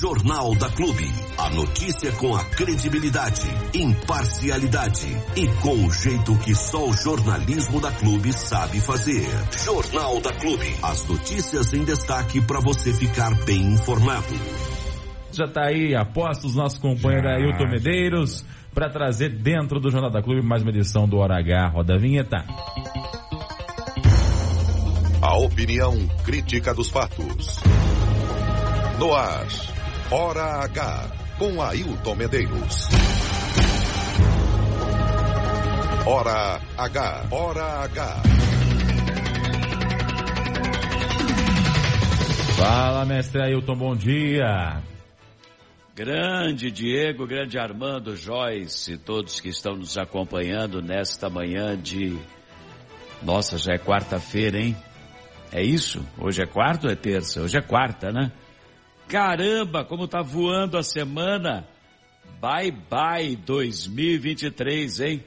Jornal da Clube. A notícia com a credibilidade, imparcialidade e com o jeito que só o jornalismo da Clube sabe fazer. Jornal da Clube. As notícias em destaque para você ficar bem informado. Já está aí, apostos, nosso companheiro Ailton Medeiros, para trazer dentro do Jornal da Clube mais uma edição do Hora H. Roda a vinheta. A opinião crítica dos fatos. No ar, Hora H, com Ailton Medeiros. Hora H, Hora H. Fala, mestre Ailton, bom dia. Grande Diego, grande Armando, Joyce, todos que estão nos acompanhando nesta manhã de. Nossa, já é quarta-feira, hein? É isso? Hoje é quarta ou é terça? Hoje é quarta, né? Caramba, como tá voando a semana! Bye bye 2023, hein?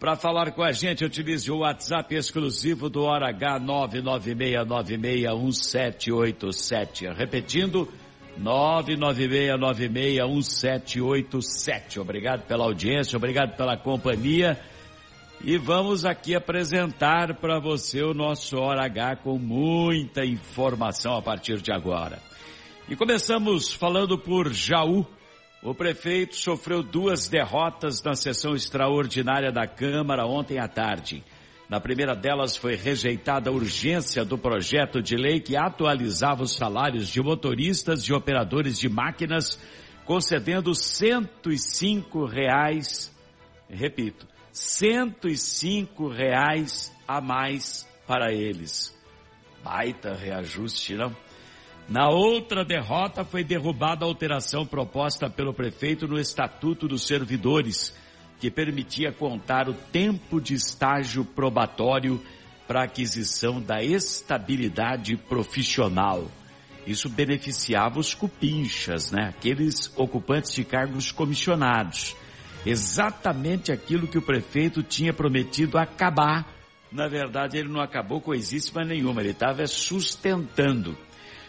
Para falar com a gente, utilize o WhatsApp exclusivo do Hora H 996961787. Repetindo, 996961787. Obrigado pela audiência, obrigado pela companhia. E vamos aqui apresentar para você o nosso Hora H com muita informação a partir de agora. E começamos falando por Jaú. O prefeito sofreu duas derrotas na sessão extraordinária da Câmara ontem à tarde. Na primeira delas foi rejeitada a urgência do projeto de lei que atualizava os salários de motoristas e operadores de máquinas, concedendo 105 reais, repito, 105 reais a mais para eles. Baita reajuste, não? Na outra derrota foi derrubada a alteração proposta pelo prefeito no Estatuto dos Servidores, que permitia contar o tempo de estágio probatório para aquisição da estabilidade profissional. Isso beneficiava os cupinchas, né? Aqueles ocupantes de cargos comissionados. Exatamente aquilo que o prefeito tinha prometido acabar. Na verdade, ele não acabou coisíssima nenhuma, ele estava sustentando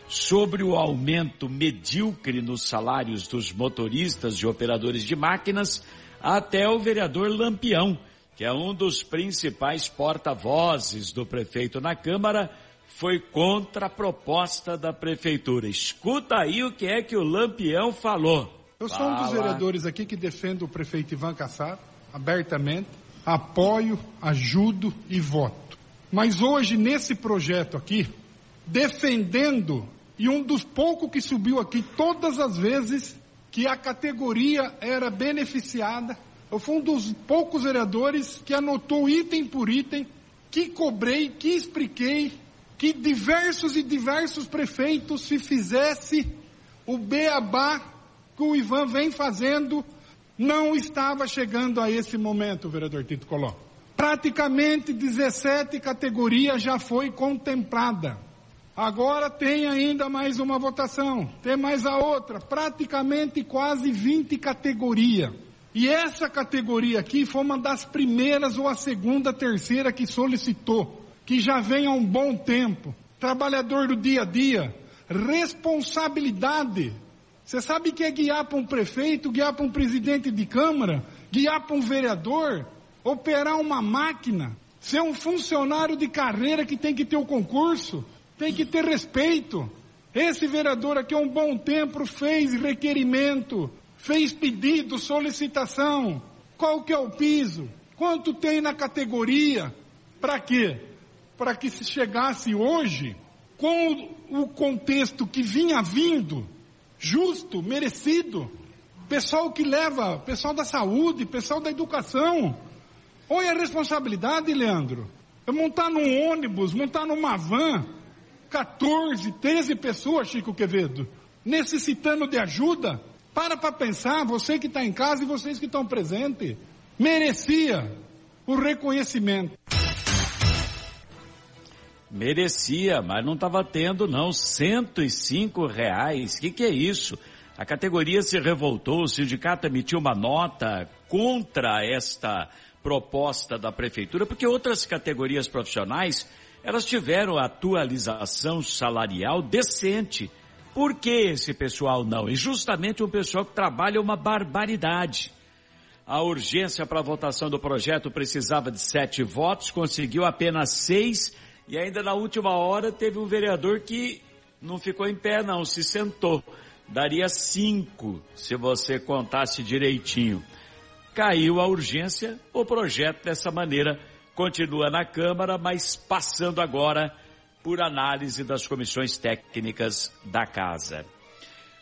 sobre o aumento medíocre nos salários dos motoristas e operadores de máquinas, até o vereador Lampião, que é um dos principais porta-vozes do prefeito na Câmara, foi contra a proposta da prefeitura. Escuta aí o que é que o Lampião falou. Eu sou um dos vereadores aqui que defendo o prefeito Ivan Cassar, abertamente, apoio, ajudo e voto. Mas hoje, nesse projeto aqui, defendendo e um dos poucos que subiu aqui todas as vezes que a categoria era beneficiada. Eu fui um dos poucos vereadores que anotou item por item, que cobrei, que expliquei, que diversos e diversos prefeitos se fizesse o beabá que o Ivan vem fazendo, não estava chegando a esse momento, vereador Tito Coló. Praticamente 17 categorias já foi contemplada. Agora tem ainda mais uma votação, tem mais a outra, praticamente quase 20 categorias. E essa categoria aqui foi uma das primeiras ou a segunda, terceira que solicitou, que já vem há um bom tempo. Trabalhador do dia a dia, responsabilidade. Você sabe que é guiar para um prefeito, guiar para um presidente de câmara, guiar para um vereador, operar uma máquina, ser um funcionário de carreira que tem que ter o concurso, tem que ter respeito. Esse vereador aqui há um bom tempo fez requerimento, fez pedido, solicitação. Qual que é o piso? Quanto tem na categoria? Para quê? Para que se chegasse hoje, com o contexto que vinha vindo, justo, merecido, pessoal que leva, pessoal da saúde, pessoal da educação. Olha a responsabilidade, Leandro. É montar num ônibus, montar numa van, 14, 13 pessoas, Chico Quevedo, necessitando de ajuda. Para para pensar, você que está em casa e vocês que estão presentes, merecia o reconhecimento. Merecia, mas não estava tendo não, 105 reais, o que, que é isso? A categoria se revoltou, o sindicato emitiu uma nota contra esta proposta da prefeitura, porque outras categorias profissionais elas tiveram atualização salarial decente. Por que esse pessoal não? E justamente um pessoal que trabalha uma barbaridade. A urgência para a votação do projeto precisava de sete votos, conseguiu apenas seis, e ainda na última hora teve um vereador que não ficou em pé, não, se sentou. Daria cinco se você contasse direitinho. Caiu a urgência, o projeto dessa maneira continua na Câmara, mas passando agora por análise das comissões técnicas da Casa.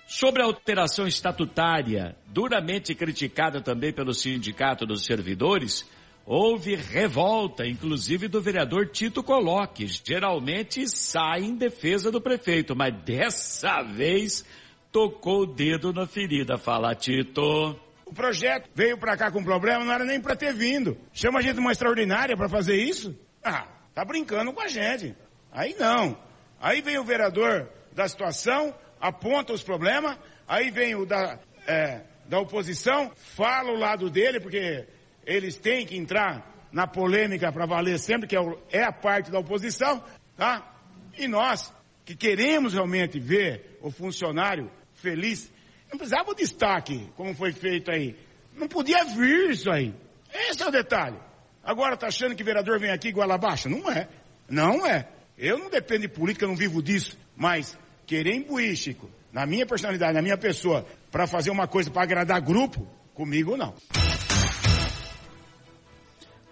Sobre a alteração estatutária, duramente criticada também pelo Sindicato dos Servidores, houve revolta, inclusive do vereador Tito Coloque. Geralmente sai em defesa do prefeito, mas dessa vez tocou o dedo na ferida. Fala, Tito. O projeto veio para cá com problema, não era nem para ter vindo. Chama a gente uma extraordinária para fazer isso? Ah, tá brincando com a gente. Aí não. Aí vem o vereador da situação, aponta os problemas, aí vem o da, é, da oposição, fala o lado dele, porque eles têm que entrar na polêmica para valer sempre, que é, o, é a parte da oposição, tá? E nós, que queremos realmente ver o funcionário feliz, não precisava o destaque, como foi feito aí. Não podia vir isso aí. Esse é o detalhe. Agora tá achando que vereador vem aqui igual abaixo? Não é. Não é. Eu não dependo de política, eu não vivo disso. Mas querer imbuir, Chico, na minha personalidade, na minha pessoa, para fazer uma coisa para agradar grupo, comigo não.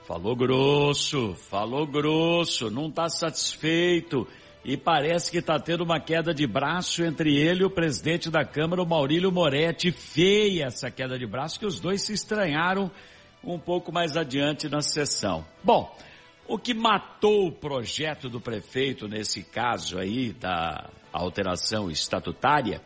Falou grosso, falou grosso, não está satisfeito e parece que está tendo uma queda de braço entre ele e o presidente da Câmara, o Maurílio Moretti. Feia essa queda de braço, que os dois se estranharam um pouco mais adiante na sessão. Bom, o que matou o projeto do prefeito nesse caso aí da alteração estatutária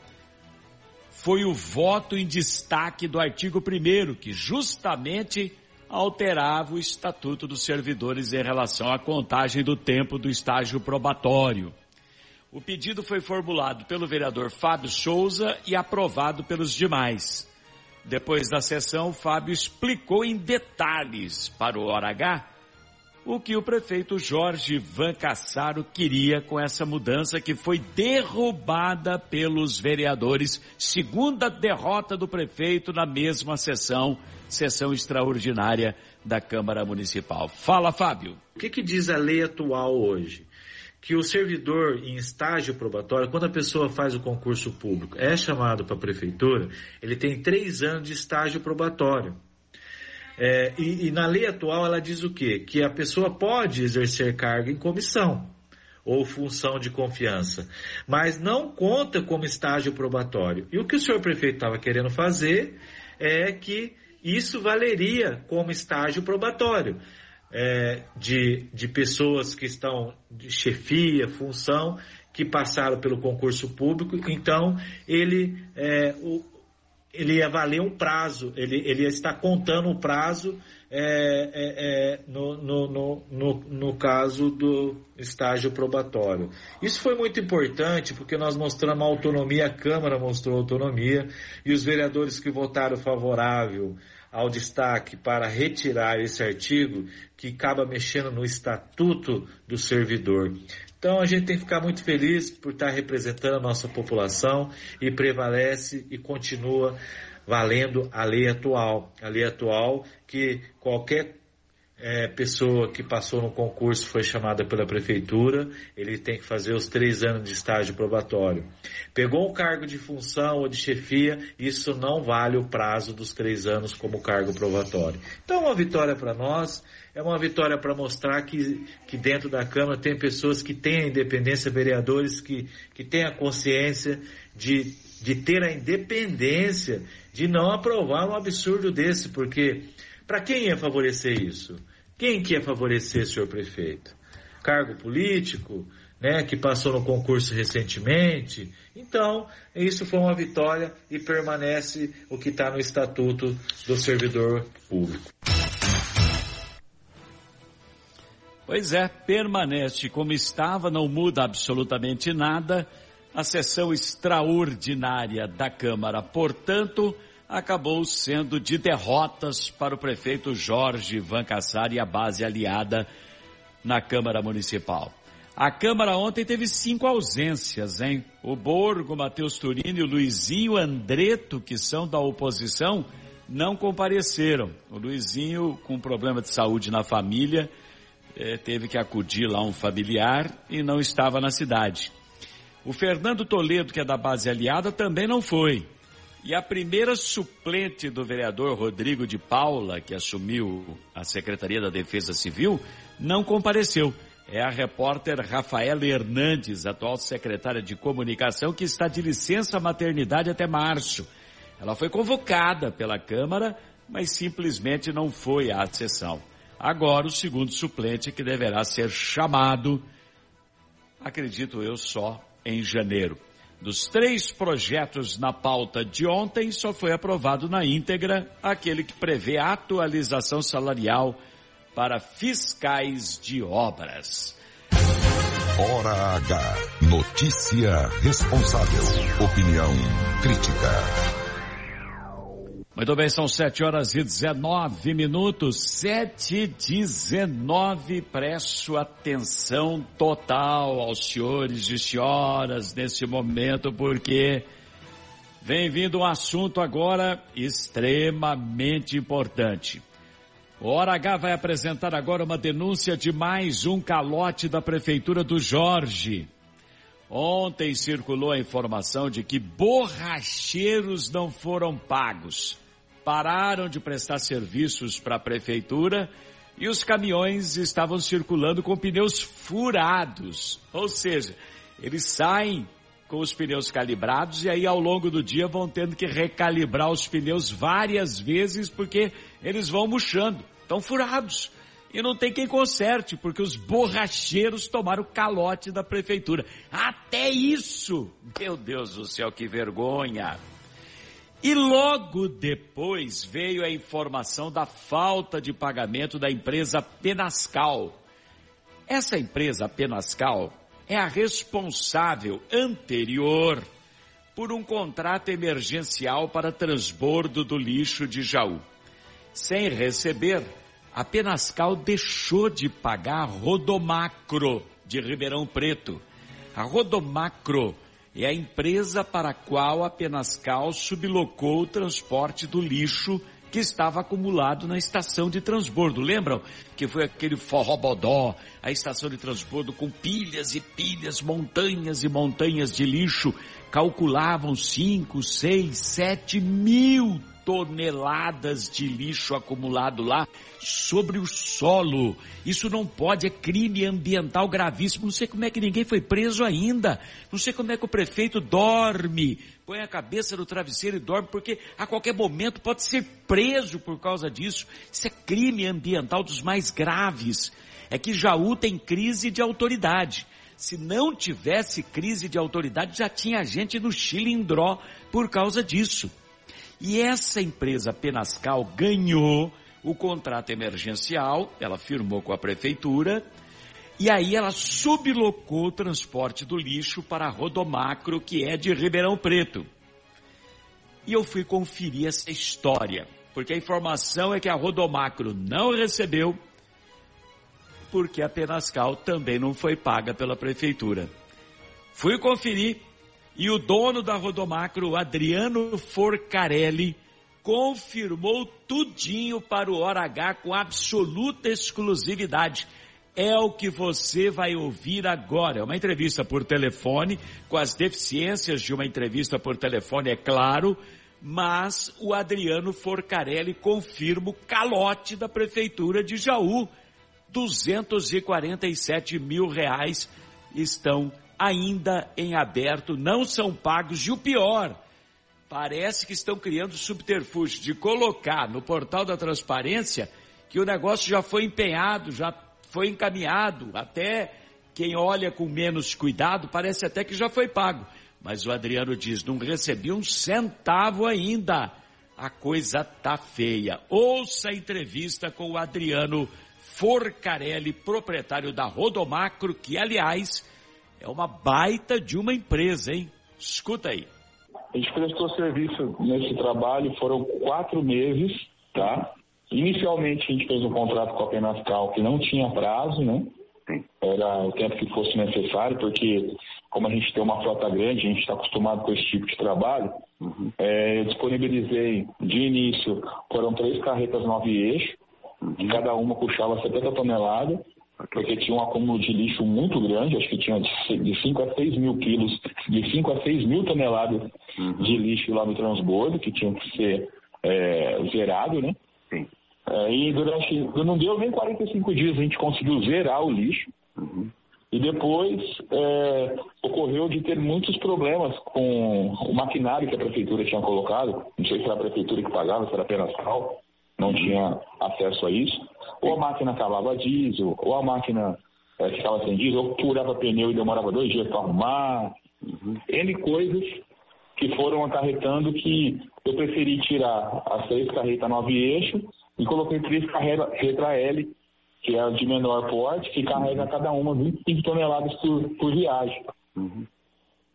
foi o voto em destaque do artigo 1 que justamente alterava o estatuto dos servidores em relação à contagem do tempo do estágio probatório. O pedido foi formulado pelo vereador Fábio Souza e aprovado pelos demais. Depois da sessão, Fábio explicou em detalhes para o Hora H o que o prefeito Jorge Van Cassaro queria com essa mudança que foi derrubada pelos vereadores, segunda derrota do prefeito na mesma sessão, sessão extraordinária da Câmara Municipal. Fala, Fábio. O que, que diz a lei atual hoje? que o servidor em estágio probatório, quando a pessoa faz o concurso público, é chamado para a prefeitura, ele tem três anos de estágio probatório. É, e, e na lei atual ela diz o quê? Que a pessoa pode exercer cargo em comissão ou função de confiança, mas não conta como estágio probatório. E o que o senhor prefeito estava querendo fazer é que isso valeria como estágio probatório. É, de, de pessoas que estão de chefia, função, que passaram pelo concurso público, então ele, é, o, ele ia valer um prazo, ele, ele ia estar contando o prazo é, é, é, no, no, no, no, caso do estágio probatório. Isso foi muito importante porque nós mostramos autonomia, a Câmara mostrou autonomia e os vereadores que votaram favorável ao destaque para retirar esse artigo que acaba mexendo no estatuto do servidor. Então a gente tem que ficar muito feliz por estar representando a nossa população e prevalece e continua valendo a lei atual. A lei atual que qualquer é, pessoa que passou no concurso foi chamada pela prefeitura, ele tem que fazer os três anos de estágio probatório. Pegou um cargo de função ou de chefia, isso não vale o prazo dos três anos como cargo probatório. Então, é uma vitória para nós é uma vitória para mostrar que, que dentro da Câmara tem pessoas que têm a independência, vereadores que, que têm a consciência de, de ter a independência de não aprovar um absurdo desse, porque para quem ia favorecer isso? Quem que ia favorecer, senhor prefeito? Cargo político, né, que passou no concurso recentemente. Então, isso foi uma vitória e permanece o que está no Estatuto do Servidor Público. Pois é, permanece como estava, não muda absolutamente nada. A sessão extraordinária da Câmara, portanto, acabou sendo de derrotas para o prefeito Jorge Van Cassar e a base aliada na Câmara Municipal. A Câmara ontem teve cinco ausências, hein? O Borgo, Matheus Turini, o Luizinho Andreto, que são da oposição, não compareceram. O Luizinho, com problema de saúde na família, eh, teve que acudir lá um familiar e não estava na cidade. O Fernando Toledo, que é da base aliada, também não foi. E a primeira suplente do vereador Rodrigo de Paula, que assumiu a Secretaria da Defesa Civil, não compareceu. É a repórter Rafaela Hernandes, atual secretária de Comunicação, que está de licença maternidade até março. Ela foi convocada pela Câmara, mas simplesmente não foi à sessão. Agora, o segundo suplente que deverá ser chamado, acredito eu, só em janeiro. Dos três projetos na pauta de ontem, só foi aprovado na íntegra aquele que prevê atualização salarial para fiscais de obras. Hora H. Notícia responsável. Opinião crítica. Muito bem, são 7 horas e 19 minutos, 7 e 19. Presto atenção total aos senhores e senhoras nesse momento, porque vem vindo um assunto agora extremamente importante. O Hora H vai apresentar agora uma denúncia de mais um calote da Prefeitura do Jorge. Ontem circulou a informação de que borracheiros não foram pagos pararam de prestar serviços para a prefeitura e os caminhões estavam circulando com pneus furados. Ou seja, eles saem com os pneus calibrados e aí ao longo do dia vão tendo que recalibrar os pneus várias vezes porque eles vão murchando, estão furados. E não tem quem conserte, porque os borracheiros tomaram calote da prefeitura. Até isso! Meu Deus do céu, que vergonha! E logo depois veio a informação da falta de pagamento da empresa Penascal. Essa empresa Penascal é a responsável anterior por um contrato emergencial para transbordo do lixo de Jaú. Sem receber, a Penascal deixou de pagar a Rodomacro de Ribeirão Preto. A Rodomacro é a empresa para a qual a Penascal sublocou o transporte do lixo que estava acumulado na estação de transbordo. Lembram que foi aquele forrobodó, a estação de transbordo com pilhas e pilhas, montanhas e montanhas de lixo, calculavam 5, 6, 7 mil toneladas de lixo acumulado lá sobre o solo. Isso não pode, é crime ambiental gravíssimo. Não sei como é que ninguém foi preso ainda. Não sei como é que o prefeito dorme, põe a cabeça no travesseiro e dorme, porque a qualquer momento pode ser preso por causa disso. Isso é crime ambiental dos mais graves. É que Jaú tem crise de autoridade. Se não tivesse crise de autoridade, já tinha gente no Chilindró por causa disso. E essa empresa Penascal ganhou o contrato emergencial, ela firmou com a prefeitura, e aí ela sublocou o transporte do lixo para a Rodomacro, que é de Ribeirão Preto. E eu fui conferir essa história, porque a informação é que a Rodomacro não recebeu, porque a Penascal também não foi paga pela prefeitura. Fui conferir e o dono da Rodomacro, Adriano Forcarelli, confirmou tudinho para o Hora H com absoluta exclusividade. É o que você vai ouvir agora. É uma entrevista por telefone, com as deficiências de uma entrevista por telefone, é claro, mas o Adriano Forcarelli confirma o calote da Prefeitura de Jaú. 247 mil reais estão ainda em aberto, não são pagos e o pior, parece que estão criando subterfúgio de colocar no portal da transparência que o negócio já foi empenhado, já foi encaminhado, até quem olha com menos cuidado parece até que já foi pago. Mas o Adriano diz, não recebi um centavo ainda. A coisa tá feia. Ouça a entrevista com o Adriano Forcarelli, proprietário da Rodomacro, que aliás é uma baita de uma empresa, hein? Escuta aí. A gente prestou serviço nesse trabalho, foram quatro meses, tá? Inicialmente a gente fez um contrato com a Penascal que não tinha prazo, né? Era o tempo que fosse necessário, porque como a gente tem uma frota grande, a gente está acostumado com esse tipo de trabalho, uhum. é, eu disponibilizei de início, foram três carretas nove eixos, uhum. cada uma puxava 70 toneladas, porque tinha um acúmulo de lixo muito grande, acho que tinha de 5 a 6 mil quilos, de 5 a 6 mil toneladas uhum. de lixo lá no transbordo, que tinham que ser é, zerado, né? Sim. É, e durante, não deu nem 45 dias, a gente conseguiu zerar o lixo. Uhum. E depois é, ocorreu de ter muitos problemas com o maquinário que a prefeitura tinha colocado. Não sei se era a prefeitura que pagava, se era apenas cal, não tinha acesso a isso. Ou a máquina acabava diesel, ou a máquina é, ficava sem diesel, ou furava pneu e demorava dois dias para arrumar. Uhum. N coisas que foram acarretando que eu preferi tirar as três carretas nove eixos e coloquei três carretas L que é de menor porte, que carrega cada uma 25 toneladas por, por viagem. Uhum.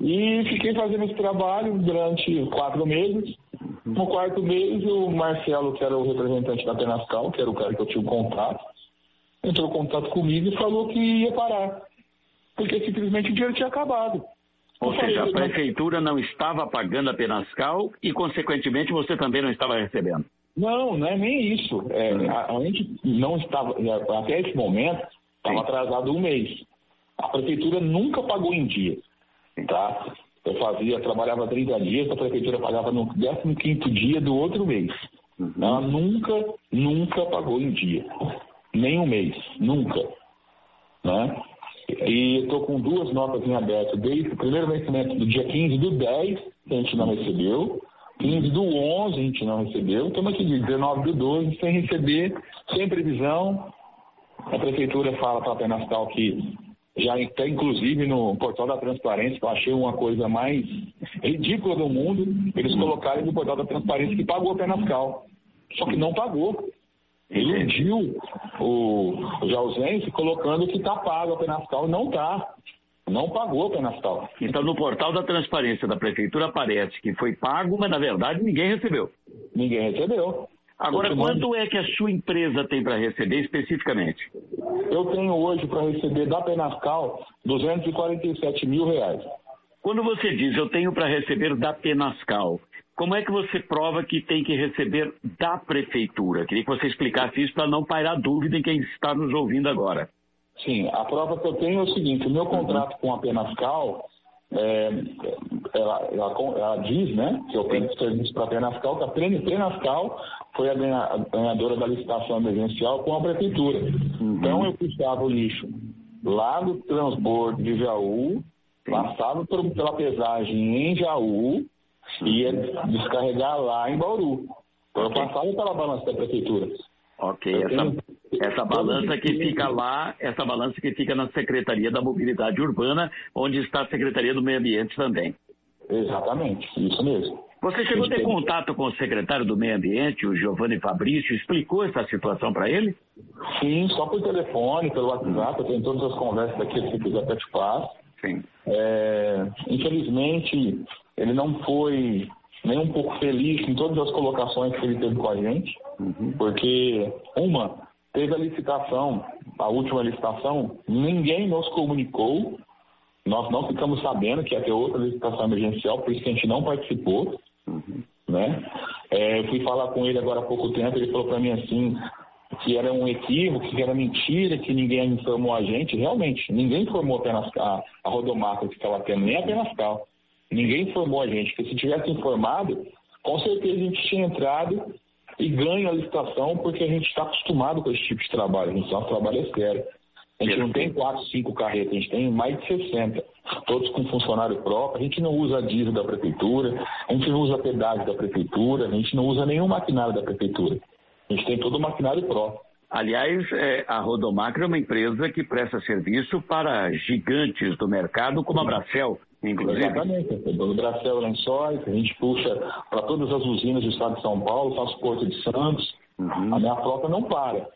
E fiquei fazendo esse trabalho durante quatro meses. No quarto mês, o Marcelo, que era o representante da Penascal, que era o cara que eu tinha um contato, entrou em contato comigo e falou que ia parar. Porque simplesmente o dinheiro tinha acabado. Ou eu seja, falei, a prefeitura não estava pagando a Penascal e, consequentemente, você também não estava recebendo. Não, não é nem isso. É, a, a, gente não estava, até esse momento, estava atrasado um mês. A prefeitura nunca pagou em dia. Tá? Eu fazia, trabalhava 30 dias, a prefeitura pagava no 15 dia do outro mês. Uhum. Ela nunca, nunca pagou em dia. Nem um mês. Nunca. Né? E estou com duas notas em aberto, desde o primeiro vencimento do dia 15 do 10, que a gente não recebeu, 15 do 11 a gente não recebeu, estamos aqui de 19 do 12 sem receber, sem previsão. A prefeitura fala para a Penascal que já está inclusive no portal da transparência, que eu achei uma coisa mais ridícula do mundo, eles colocarem no portal da transparência que pagou a Penascal. Só que não pagou. Iludiu o, o Jausense colocando que está pago a Penascal, não está. Não pagou a Penastal. Então, no portal da transparência da prefeitura aparece que foi pago, mas na verdade ninguém recebeu. Ninguém recebeu. Agora, quanto é que a sua empresa tem para receber especificamente? Eu tenho hoje para receber da Penascal 247 mil reais. Quando você diz eu tenho para receber da Penascal, como é que você prova que tem que receber da prefeitura? Queria que você explicasse isso para não pairar dúvida em quem está nos ouvindo agora. Sim, a prova que eu tenho é o seguinte: o meu contrato com a Penascal, é, ela, ela, ela, diz né, que eu presto serviço para a Penascal, que a Penascal foi a ganhadora da licitação emergencial com a prefeitura. Uhum. Então eu puxava o lixo lá do transbordo de Jaú, passava por, pela pesagem em Jaú e ia descarregar lá em Bauru. Então eu passava pela balança da prefeitura. Ok, essa, essa balança que fica lá, essa balança que fica na Secretaria da Mobilidade Urbana, onde está a Secretaria do Meio Ambiente também. Exatamente, isso mesmo. Você chegou a ter contato com o secretário do Meio Ambiente, o Giovanni Fabrício, explicou essa situação para ele? Sim, só por telefone, pelo WhatsApp, eu tenho todas as conversas aqui, se quiser até te passo. Sim. É, infelizmente, ele não foi nem um pouco feliz em todas as colocações que ele teve com a gente, uhum. porque, uma, teve a licitação, a última licitação, ninguém nos comunicou, nós não ficamos sabendo que ia ter outra licitação emergencial, por isso que a gente não participou, né? É, fui falar com ele agora há pouco tempo, ele falou para mim assim, que era um equívoco, que era mentira, que ninguém informou a gente. Realmente, ninguém informou apenas a, a rodomarca que estava tendo, nem a Penascal. Ninguém informou a gente, que se tivesse informado, com certeza a gente tinha entrado e ganho a licitação, porque a gente está acostumado com esse tipo de trabalho. A gente nosso trabalho é sério. A gente não tem quatro, cinco carretas, a gente tem mais de 60, todos com funcionário próprio. A gente não usa diesel da prefeitura, a gente não usa pedágio da prefeitura, a gente não usa nenhum maquinário da prefeitura. A gente tem todo o maquinário próprio. Aliás, é, a Rodomacro é uma empresa que presta serviço para gigantes do mercado, como a Bracel, inclusive. Exatamente. O Bracel Lençóis, a gente puxa para todas as usinas do estado de São Paulo, transporte de Santos. Uhum. A minha frota não para.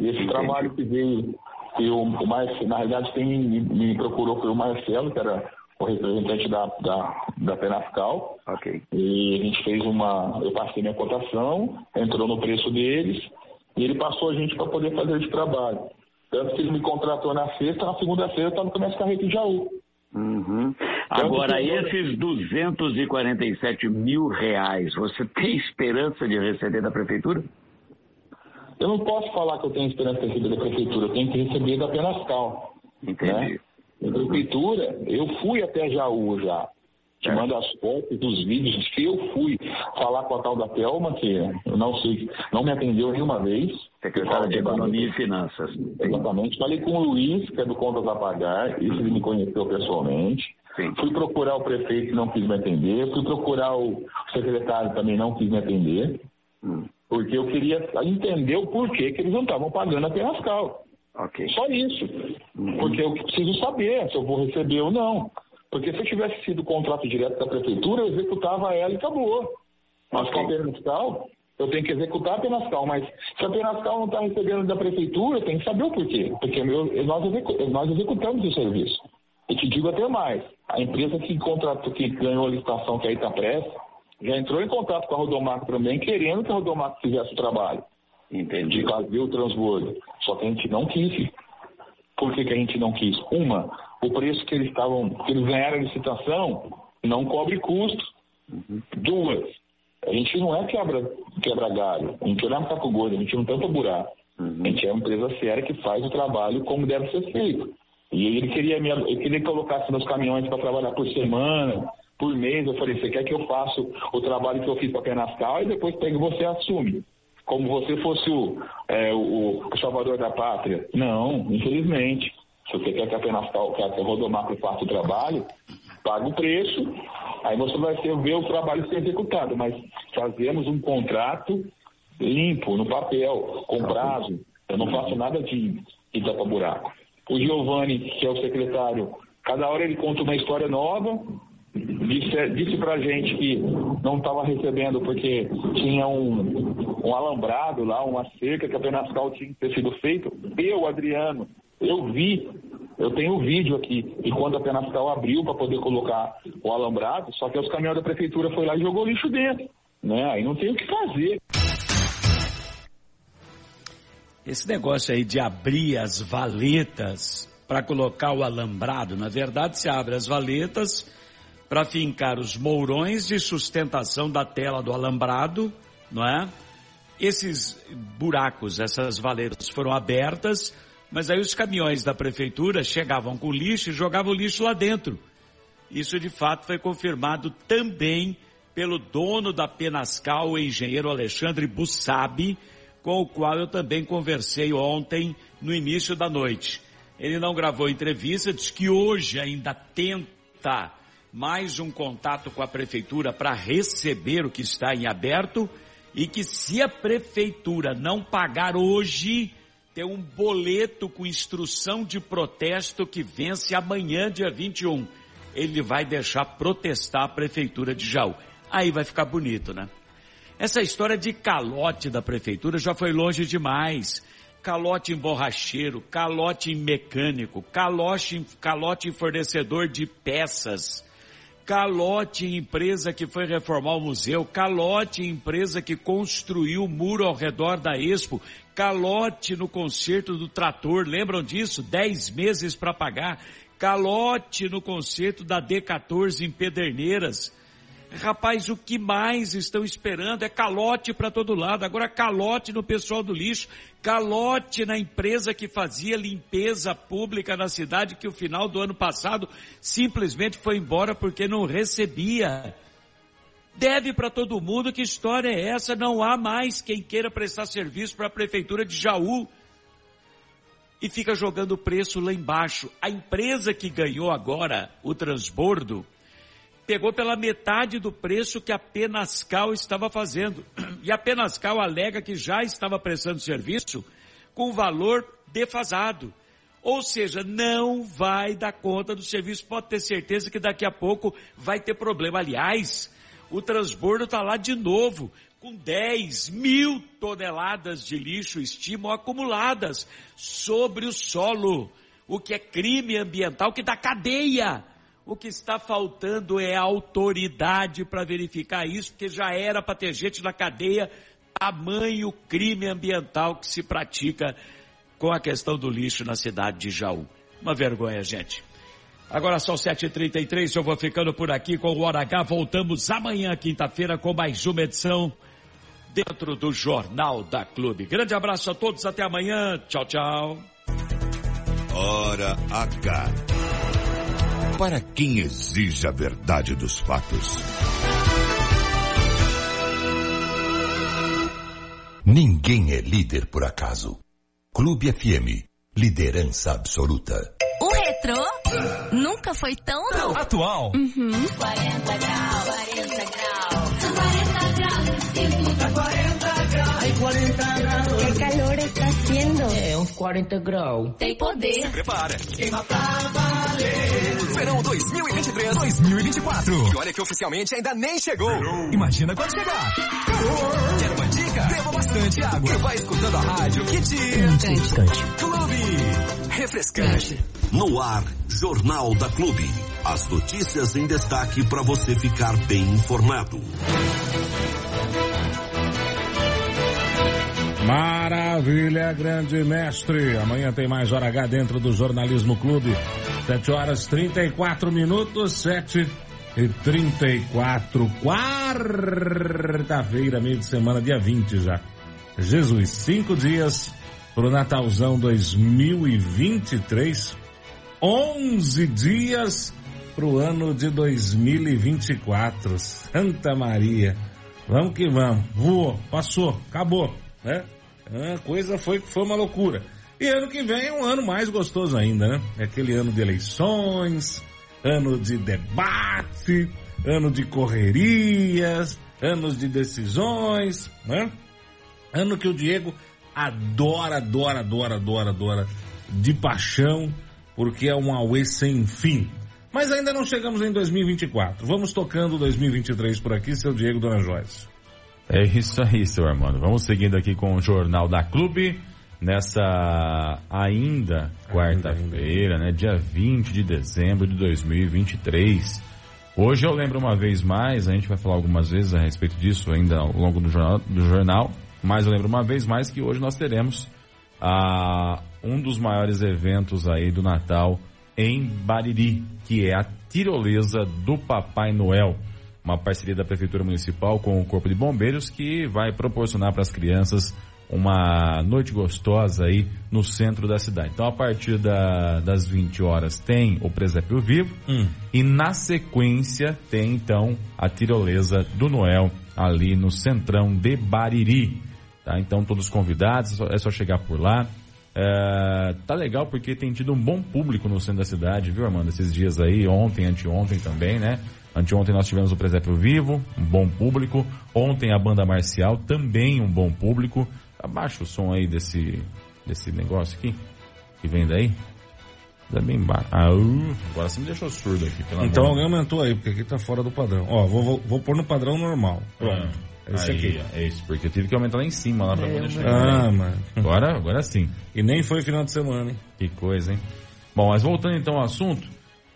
E esse Entendi. trabalho que veio, que o, o Marcelo, na realidade, quem me, me, procurou foi o Marcelo, que era o representante da, da, da Penascal. E a gente fez uma. Eu passei minha cotação, entrou no preço deles, e ele passou a gente para poder fazer esse trabalho. Tanto que ele me contratou na sexta, na segunda-feira eu estava com a minha carreta em Jaú. Uhum. Agora, esses 247 mil reais, você tem esperança de receber da prefeitura? Eu não posso falar que eu tenho esperança de receber da prefeitura, eu tenho que receber da Penascal. Entendi. Né? Da prefeitura, eu fui até Jaú já. Te mando as fotos dos vídeos que eu fui falar com a tal da Thelma, que eu não sei, não me atendeu nenhuma vez. Secretária de Economia e Finanças. Exatamente. Falei com o Luiz, que é do Contas a Pagar, isso ele me conheceu pessoalmente. Sim. Fui procurar o prefeito, não quis me atender. Fui procurar o secretário, também não quis me atender. Hum. Porque eu queria entender o porquê que eles não estavam pagando a Penascal. Ok. Só isso. Porque eu preciso saber se eu vou receber ou não. Porque se eu tivesse sido contrato direto da prefeitura, eu executava ela e acabou. Mas com a Penascal, eu tenho que executar a Penascal. Mas se a Penascal não está recebendo da prefeitura, eu tenho que saber o porquê. Porque meu- nós, execu- nós executamos o serviço. E te digo até mais. A empresa que contratou, que ganhou a licitação, que é a Itapress, já entrou em contato com a Rodomac também, querendo que a Rodomac fizesse o trabalho Entendi. de fazer o transbordo. Só que a gente não quis. Por que, que a gente não quis? Uma, o preço que eles estavam, que eles ganharam a licitação não cobre custo. Duas, a gente não é quebra, quebra galho, a gente não é um taco gordo, a gente não tampa buraco. A gente é uma empresa séria que faz o trabalho como deve ser feito. E ele queria, me, ele queria que colocasse meus caminhões para trabalhar por semana, por mês. Eu falei, você quer que eu faça o trabalho que eu fiz para Penascal e depois pega você assume? Como você fosse o, é, o, o salvador da pátria. Não, infelizmente. Se você quer que a Penascal, que a Rodomac faça o trabalho, paga o preço, aí você vai ver o trabalho ser executado. Mas fazemos um contrato limpo, no papel, com prazo. Eu não faço nada de, de tapa-buraco. O Giovanni, que é o secretário, cada hora ele conta uma história nova, disse, disse pra gente que não estava recebendo porque tinha um, um alambrado lá, uma cerca que a Penascal tinha que ter sido feito. Eu, Adriano, eu vi, eu tenho o vídeo aqui, e quando a Penascal abriu para poder colocar o alambrado, só que os caminhões da prefeitura foi lá e jogou lixo dentro. Né? Aí não tem o que fazer. Esse negócio aí de abrir as valetas para colocar o alambrado, na verdade se abre as valetas para fincar os mourões de sustentação da tela do alambrado, não é? Esses buracos, essas valetas foram abertas, mas aí os caminhões da prefeitura chegavam com lixo e jogavam o lixo lá dentro. Isso de fato foi confirmado também pelo dono da Penascal, o engenheiro Alexandre Bussabi, com o qual eu também conversei ontem no início da noite. Ele não gravou entrevista, diz que hoje ainda tenta mais um contato com a prefeitura para receber o que está em aberto e que se a prefeitura não pagar hoje, tem um boleto com instrução de protesto que vence amanhã, dia 21. Ele vai deixar protestar a prefeitura de Jaú. Aí vai ficar bonito, né? Essa história de calote da prefeitura já foi longe demais. Calote em borracheiro, calote em mecânico, calote em, calote em fornecedor de peças, calote em empresa que foi reformar o museu, calote em empresa que construiu o muro ao redor da Expo, calote no concerto do trator, lembram disso? Dez meses para pagar, calote no concerto da D14 em Pederneiras. Rapaz, o que mais estão esperando é calote para todo lado. Agora calote no pessoal do lixo, calote na empresa que fazia limpeza pública na cidade que o final do ano passado simplesmente foi embora porque não recebia. Deve para todo mundo, que história é essa? Não há mais quem queira prestar serviço para a prefeitura de Jaú. E fica jogando preço lá embaixo. A empresa que ganhou agora o transbordo pegou pela metade do preço que a Penascal estava fazendo. E a Penascal alega que já estava prestando serviço com valor defasado. Ou seja, não vai dar conta do serviço. Pode ter certeza que daqui a pouco vai ter problema. Aliás, o transbordo está lá de novo, com 10 mil toneladas de lixo, estimam, acumuladas sobre o solo. O que é crime ambiental, que dá cadeia. O que está faltando é autoridade para verificar isso, porque já era para ter gente na cadeia, tamanho crime ambiental que se pratica com a questão do lixo na cidade de Jaú. Uma vergonha, gente. Agora são 7h33, eu vou ficando por aqui com o Hora H. Voltamos amanhã, quinta-feira, com mais uma edição dentro do Jornal da Clube. Grande abraço a todos, até amanhã. Tchau, tchau. Hora H. Para quem exige a verdade dos fatos. Ninguém é líder por acaso. Clube FM, liderança absoluta. O retrô nunca foi tão atual. Uhum. 40 graus, 40 graus, 40 graus, sinto tá 40 graus. Ai, 40 graus. Que calor está haciendo. É, uns 40 graus. Tem poder. Se prepara. Queima pra valer. Verão 2023, 2024. E olha que oficialmente ainda nem chegou. Imagina quando chegar. Quer uma dica? Beba bastante água. E vai escutando a rádio que te... Refrescante. Clube. Refrescante. No ar, Jornal da Clube. As notícias em destaque para você ficar bem informado. Maravilha, grande mestre. Amanhã tem mais Hora H dentro do Jornalismo Clube. 7 horas 34 minutos, 7 e 34. Quarta-feira, meio de semana, dia 20 já. Jesus, cinco dias pro Natalzão 2023. 11 dias pro ano de 2024. Santa Maria. Vamos que vamos. Voou, passou, acabou, né? A coisa foi, foi uma loucura. E ano que vem é um ano mais gostoso ainda, né? É aquele ano de eleições, ano de debate, ano de correrias, anos de decisões, né? Ano que o Diego adora, adora, adora, adora, adora, de paixão, porque é um Aue sem fim. Mas ainda não chegamos em 2024. Vamos tocando 2023 por aqui, seu Diego Dona Joyce. É isso aí, seu Armando. Vamos seguindo aqui com o Jornal da Clube, nessa ainda quarta-feira, né, dia 20 de dezembro de 2023. Hoje eu lembro uma vez mais, a gente vai falar algumas vezes a respeito disso ainda ao longo do jornal, do jornal mas eu lembro uma vez mais que hoje nós teremos ah, um dos maiores eventos aí do Natal em Bariri, que é a tirolesa do Papai Noel uma parceria da Prefeitura Municipal com o Corpo de Bombeiros que vai proporcionar para as crianças uma noite gostosa aí no centro da cidade. Então, a partir da, das 20 horas tem o presépio vivo Hum. e na sequência tem então a tirolesa do Noel ali no centrão de Bariri. Tá? Então, todos convidados, é só- é só chegar por lá. É, tá legal porque tem tido um bom público no centro da cidade, viu, Armando? Esses dias aí, ontem, anteontem também, né? Anteontem nós tivemos o Presépio Vivo, um bom público. Ontem a banda marcial, também um bom público. Abaixa o som aí desse, desse negócio aqui, que vem daí. Dá bem baixo. Ah, uh, agora você me deixou surdo aqui, pelo Então amor. alguém aumentou aí, porque aqui tá fora do padrão. Ó, vou, vou, vou pôr no padrão normal. Pronto. É esse Aí, aqui. É isso, porque eu tive que aumentar lá em cima, lá pra poder chegar. Ah, aí. mano. Agora, agora sim. E nem foi final de semana, hein? Que coisa, hein? Bom, mas voltando então ao assunto,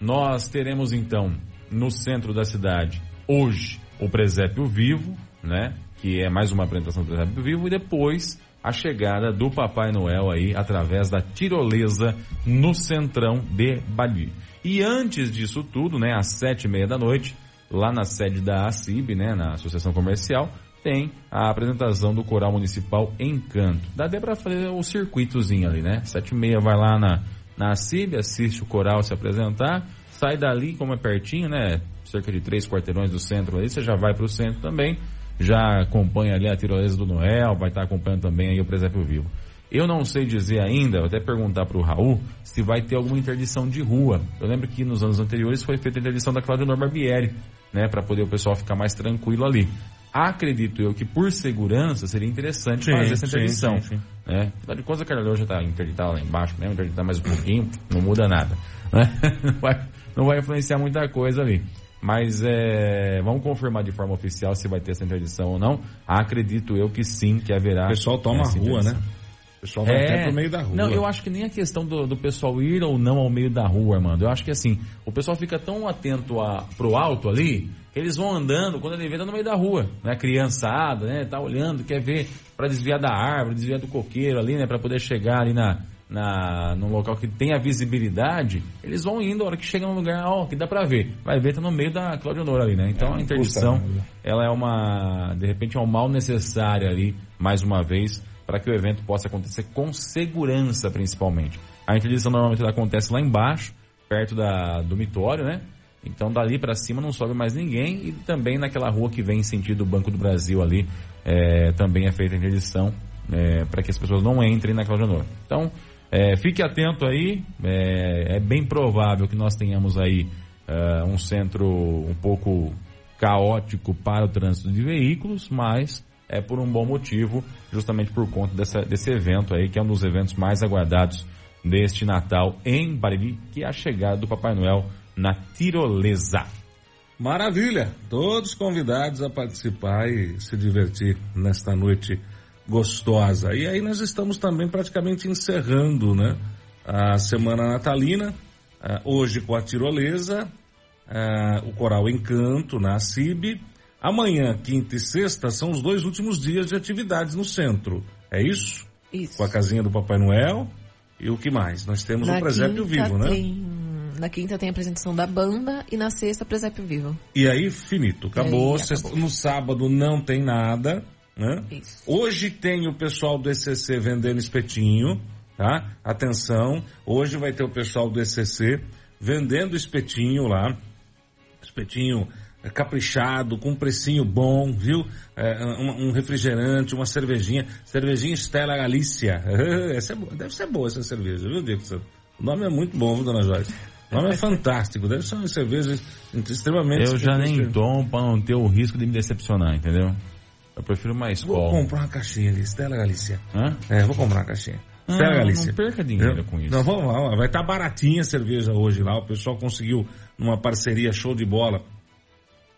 nós teremos então no centro da cidade hoje o presépio vivo, né? Que é mais uma apresentação do presépio vivo e depois a chegada do Papai Noel aí através da tirolesa no centrão de Bali. E antes disso tudo, né? Às sete e meia da noite, lá na sede da ACIB, né? Na Associação Comercial, tem a apresentação do Coral Municipal Encanto. Dá até pra fazer o circuitozinho ali, né? Sete e meia vai lá na, na CIB, assiste o coral se apresentar, sai dali, como é pertinho, né? Cerca de três quarteirões do centro ali, você já vai pro centro também, já acompanha ali a tirolesa do Noel, vai estar acompanhando também aí o Presépio Vivo. Eu não sei dizer ainda, vou até perguntar pro Raul, se vai ter alguma interdição de rua. Eu lembro que nos anos anteriores foi feita a interdição da Cláudia Nor Barbieri, né? Para poder o pessoal ficar mais tranquilo ali. Acredito eu que por segurança seria interessante Sim, fazer essa interdição. sim, sim. Né? Afinal de contas, a Carolina já está interditada lá embaixo mesmo, interditar mais um pouquinho, não muda nada. né? Vai, não vai influenciar muita coisa ali. Mas é, vamos confirmar de forma oficial se vai ter essa interdição ou não. Acredito eu que sim, que haverá. O pessoal toma a rua, né? O pessoal vai até pro meio da rua. É. Não, eu acho que nem a questão do, do pessoal ir ou não ao meio da rua, Armando. Eu acho que assim, o pessoal fica tão atento a, pro alto ali, que eles vão andando, quando ele vê, tá no meio da rua, né? Criançada, né? Tá olhando, quer ver para desviar da árvore, desviar do coqueiro ali, né? Para poder chegar ali na, na, num local que tem a visibilidade, eles vão indo, a hora que chega num lugar, ó, que dá pra ver. Vai ver, tá no meio da Cláudia Honor ali, né? Então É, a interdição, custa ela é uma, de repente, é um mal necessário ali, mais uma vez, para que o evento possa acontecer com segurança, principalmente. A interdição normalmente ela acontece lá embaixo, perto da, do mitório, né? Então dali para cima não sobe mais ninguém e também naquela rua que vem em sentido Banco do Brasil ali é, também é feita a interdição é, para que as pessoas não entrem na Cláudia Honor. Então é, fique atento aí, é, é bem provável que nós tenhamos aí é, um centro um pouco caótico para o trânsito de veículos, mas é por um bom motivo, justamente por conta dessa, desse evento aí, que é um dos eventos mais aguardados deste Natal em Bariri, que é a chegada do Papai Noel na tirolesa. Maravilha! Todos convidados a participar e se divertir nesta noite gostosa. E aí nós estamos também praticamente encerrando, né? A semana natalina, ah, hoje com a tirolesa, ah, o Coral Encanto na CIB. Amanhã, quinta e sexta, são os dois últimos dias de atividades no centro. É isso? Isso. Com a casinha do Papai Noel. E o que mais? Nós temos o presépio quinta vivo, né? tem- Na quinta tem a apresentação da banda e na sexta presépio vivo. E aí, finito. Acabou. Aí, Sexta- No sábado não tem nada, né? Isso. Hoje tem o pessoal do ECC vendendo espetinho, tá? Atenção, hoje vai ter o pessoal do ECC vendendo espetinho lá. Espetinho é, caprichado, com um precinho bom, viu? É, um, um refrigerante, uma cervejinha. Cervejinha Stella Galícia. Essa é boa, deve ser boa essa cerveja, viu, Dixon? O nome é muito bom, viu, dona Joyce? O nome é fantástico. Deve ser uma cerveja extremamente... Eu já nem tomo para não ter o risco de me decepcionar, entendeu? Eu prefiro uma Vou escola. comprar uma caixinha ali, Stella Galícia. Hã? É, vou comprar uma caixinha. Ah, Stella Galícia. não perca dinheiro Eu- com isso. Não, vamos lá, vai estar baratinha a cerveja hoje lá. O pessoal conseguiu numa parceria show de bola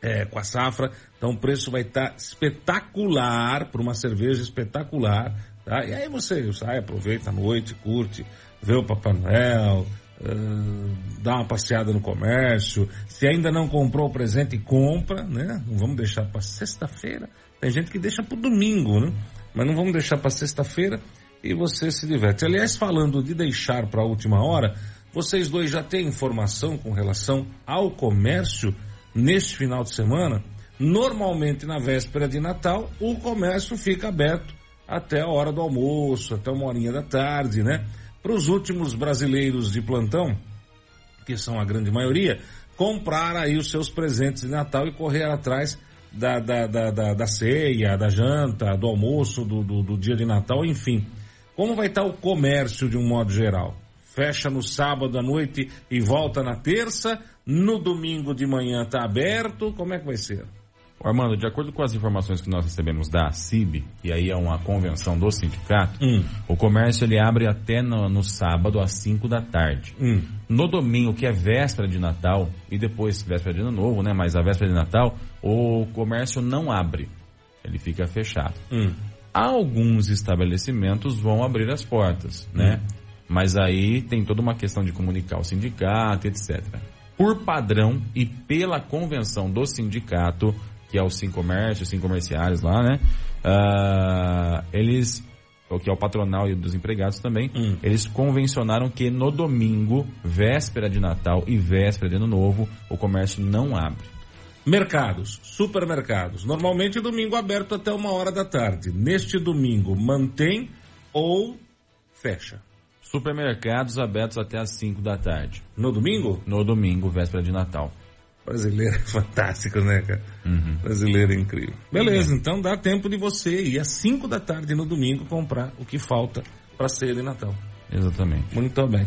é, com a safra. Então o preço vai estar espetacular para uma cerveja espetacular. Tá? E aí você sai, aproveita a noite, curte, vê o Papai Noel, ah, dá uma passeada no comércio. Se ainda não comprou o presente, compra, né? Não vamos deixar para sexta-feira. Tem gente que deixa para domingo, né? Mas não vamos deixar para sexta-feira e você se diverte. Aliás, falando de deixar para a última hora, vocês dois já têm informação com relação ao comércio neste final de semana? Normalmente na véspera de Natal, o comércio fica aberto até a hora do almoço, até uma horinha da tarde, né? Para os últimos brasileiros de plantão, que são a grande maioria, comprar aí os seus presentes de Natal e correr atrás da, da, da, da, da ceia, da janta, do almoço, do, do, do dia de Natal, enfim. Como vai estar o comércio de um modo geral? Fecha no sábado à noite e volta na terça, no domingo de manhã está aberto, como é que vai ser? Armando, de acordo com as informações que nós recebemos da CIB, e aí é uma convenção do sindicato, Hum. o comércio ele abre até no, no sábado às 5 da tarde. Hum. No domingo, que é véspera de Natal, e depois véspera de Ano Novo, né? Mas a véspera de Natal, o comércio não abre. Ele fica fechado. Hum. Alguns estabelecimentos vão abrir as portas, né? Mas aí tem toda uma questão de comunicar o sindicato, etc. Por padrão e pela convenção do sindicato, que é o Sim Comércio, Sim Comerciários lá, né? Ah, eles, o que é o patronal e dos empregados também, eles convencionaram que no domingo, véspera de Natal e véspera de Ano Novo, o comércio não abre. Mercados, supermercados. Normalmente domingo aberto até uma hora da tarde. Neste domingo mantém ou fecha? Supermercados abertos até às 5 da tarde. No domingo? No domingo, véspera de Natal. Brasileiro é fantástico, né, cara? Brasileiro é incrível. Beleza, então dá tempo de você ir às 5 da tarde no domingo comprar o que falta para ceia de Natal. Exatamente. Muito bem.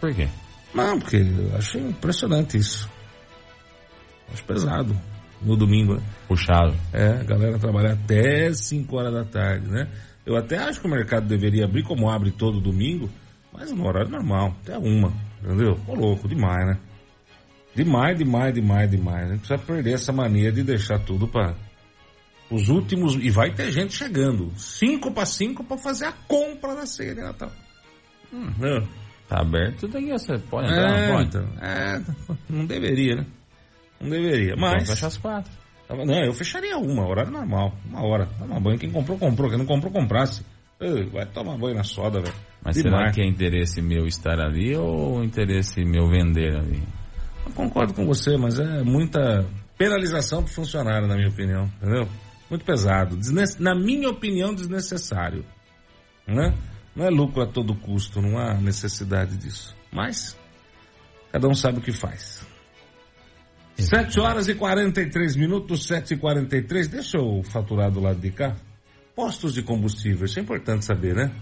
Por quê? Não, porque eu achei impressionante isso. Acho pesado no domingo, né? Puxado. É, a galera trabalhar até 5 horas da tarde, né? Eu até acho que o mercado deveria abrir como abre todo domingo, mas no horário normal, até uma, entendeu? Ô louco, demais, né? Demais, demais, demais, demais. A gente precisa perder essa mania de deixar tudo para os últimos. E vai ter gente chegando. 5 para 5 para fazer a compra da ceia de Natal. Hum, né? Tá aberto, daí você pode entrar, É, não pode? então, é, não deveria, né? Não deveria, mas... Então fecha às quatro. Tava- Não, eu fecharia uma, horário normal, uma hora. Toma banho, quem comprou, comprou, quem não comprou, comprasse. Vai tomar banho na soda, velho. Mas De será mar. que é interesse meu estar ali ou interesse meu vender ali? Concordo com você, mas é muita penalização pro funcionário, na minha opinião, entendeu? Muito pesado. Na minha opinião, desnecessário. Né? Não é lucro a todo custo, não há necessidade disso. Mas, cada um sabe o que faz. 7 horas e 43 minutos, 7 e 43 Deixa eu faturar do lado de cá. Postos de combustível, isso é importante saber, né?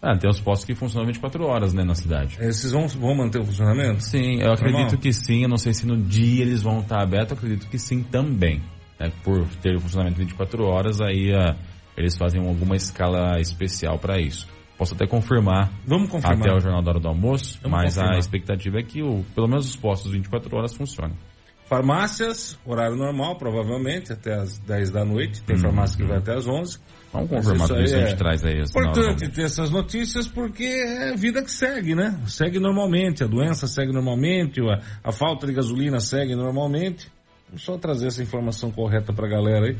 Ah, tem os postos que funcionam 24 horas, né, na cidade. Esses vão, vão manter o funcionamento? Sim, eu acredito Normal? que sim. Eu não sei se no dia eles vão estar abertos, eu acredito que sim também. né? Por ter o funcionamento 24 horas, aí ah, eles fazem alguma escala especial para isso. Posso até confirmar, Vamos confirmar. até o Jornal da Hora do Almoço, Vamos mas confirmar. a expectativa é que o, pelo menos os postos 24 horas funcionem. Farmácias, horário normal, provavelmente, até as 10 da noite. Tem farmácia que vai até as 11. Vamos confirmar tudo isso, a gente é traz aí. do Importante ter essas notícias porque é a vida que segue, né? Segue normalmente, a doença segue normalmente, a, a falta de gasolina segue normalmente. Vamos só trazer essa informação correta pra galera aí.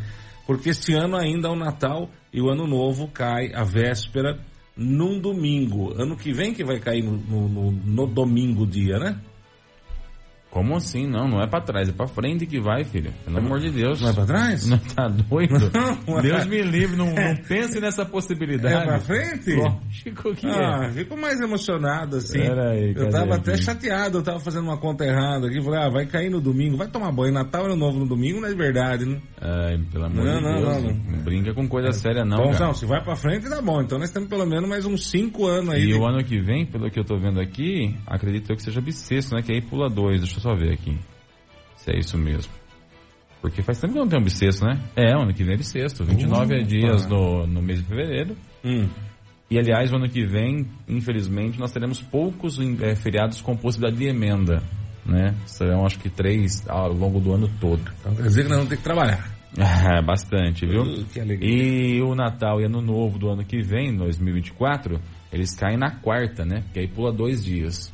Porque este ano ainda é o Natal e o Ano Novo cai a véspera num domingo. Ano que vem que vai cair no, no, no- no domingo dia, né? Como assim? Não, não é pra trás, é pra frente que vai, filho. Pelo amor de Deus. Não é pra trás? Não tá doido? Não, Deus é. me livre, não, não pense nessa possibilidade. É pra frente? Lógico que Ah, é. fico mais emocionado assim. Aí, eu tava aqui? até chateado, eu tava fazendo uma conta errada aqui. Falei, ah, vai cair no domingo, vai tomar banho. Natal Ano novo no domingo, não é verdade, né? Ai, pelo amor Não, de não, Deus. não, Não, brinca com coisa séria, não. então, cara. não, se vai pra frente, dá bom. Então nós temos pelo menos mais uns 5 anos aí. E de- o ano que vem, pelo que eu tô vendo aqui, acredito eu que seja bissexto, né? Que aí pula dois. Deixa eu só ver aqui. Se é isso mesmo. Porque faz tempo que não tem um bissexto, né? É, o ano que vem é bissexto. 29 Opa. dias no, no mês de fevereiro. Hum. E aliás, o ano que vem, infelizmente, nós teremos poucos eh, feriados com possibilidade de emenda. Né? Serão acho que três ao longo do ano todo. Então quer dizer que nós vamos ter que trabalhar. É, bastante, viu? Uh. E o Natal e Ano Novo do ano que vem, 2024, eles caem na quarta, né? Que aí pula dois dias.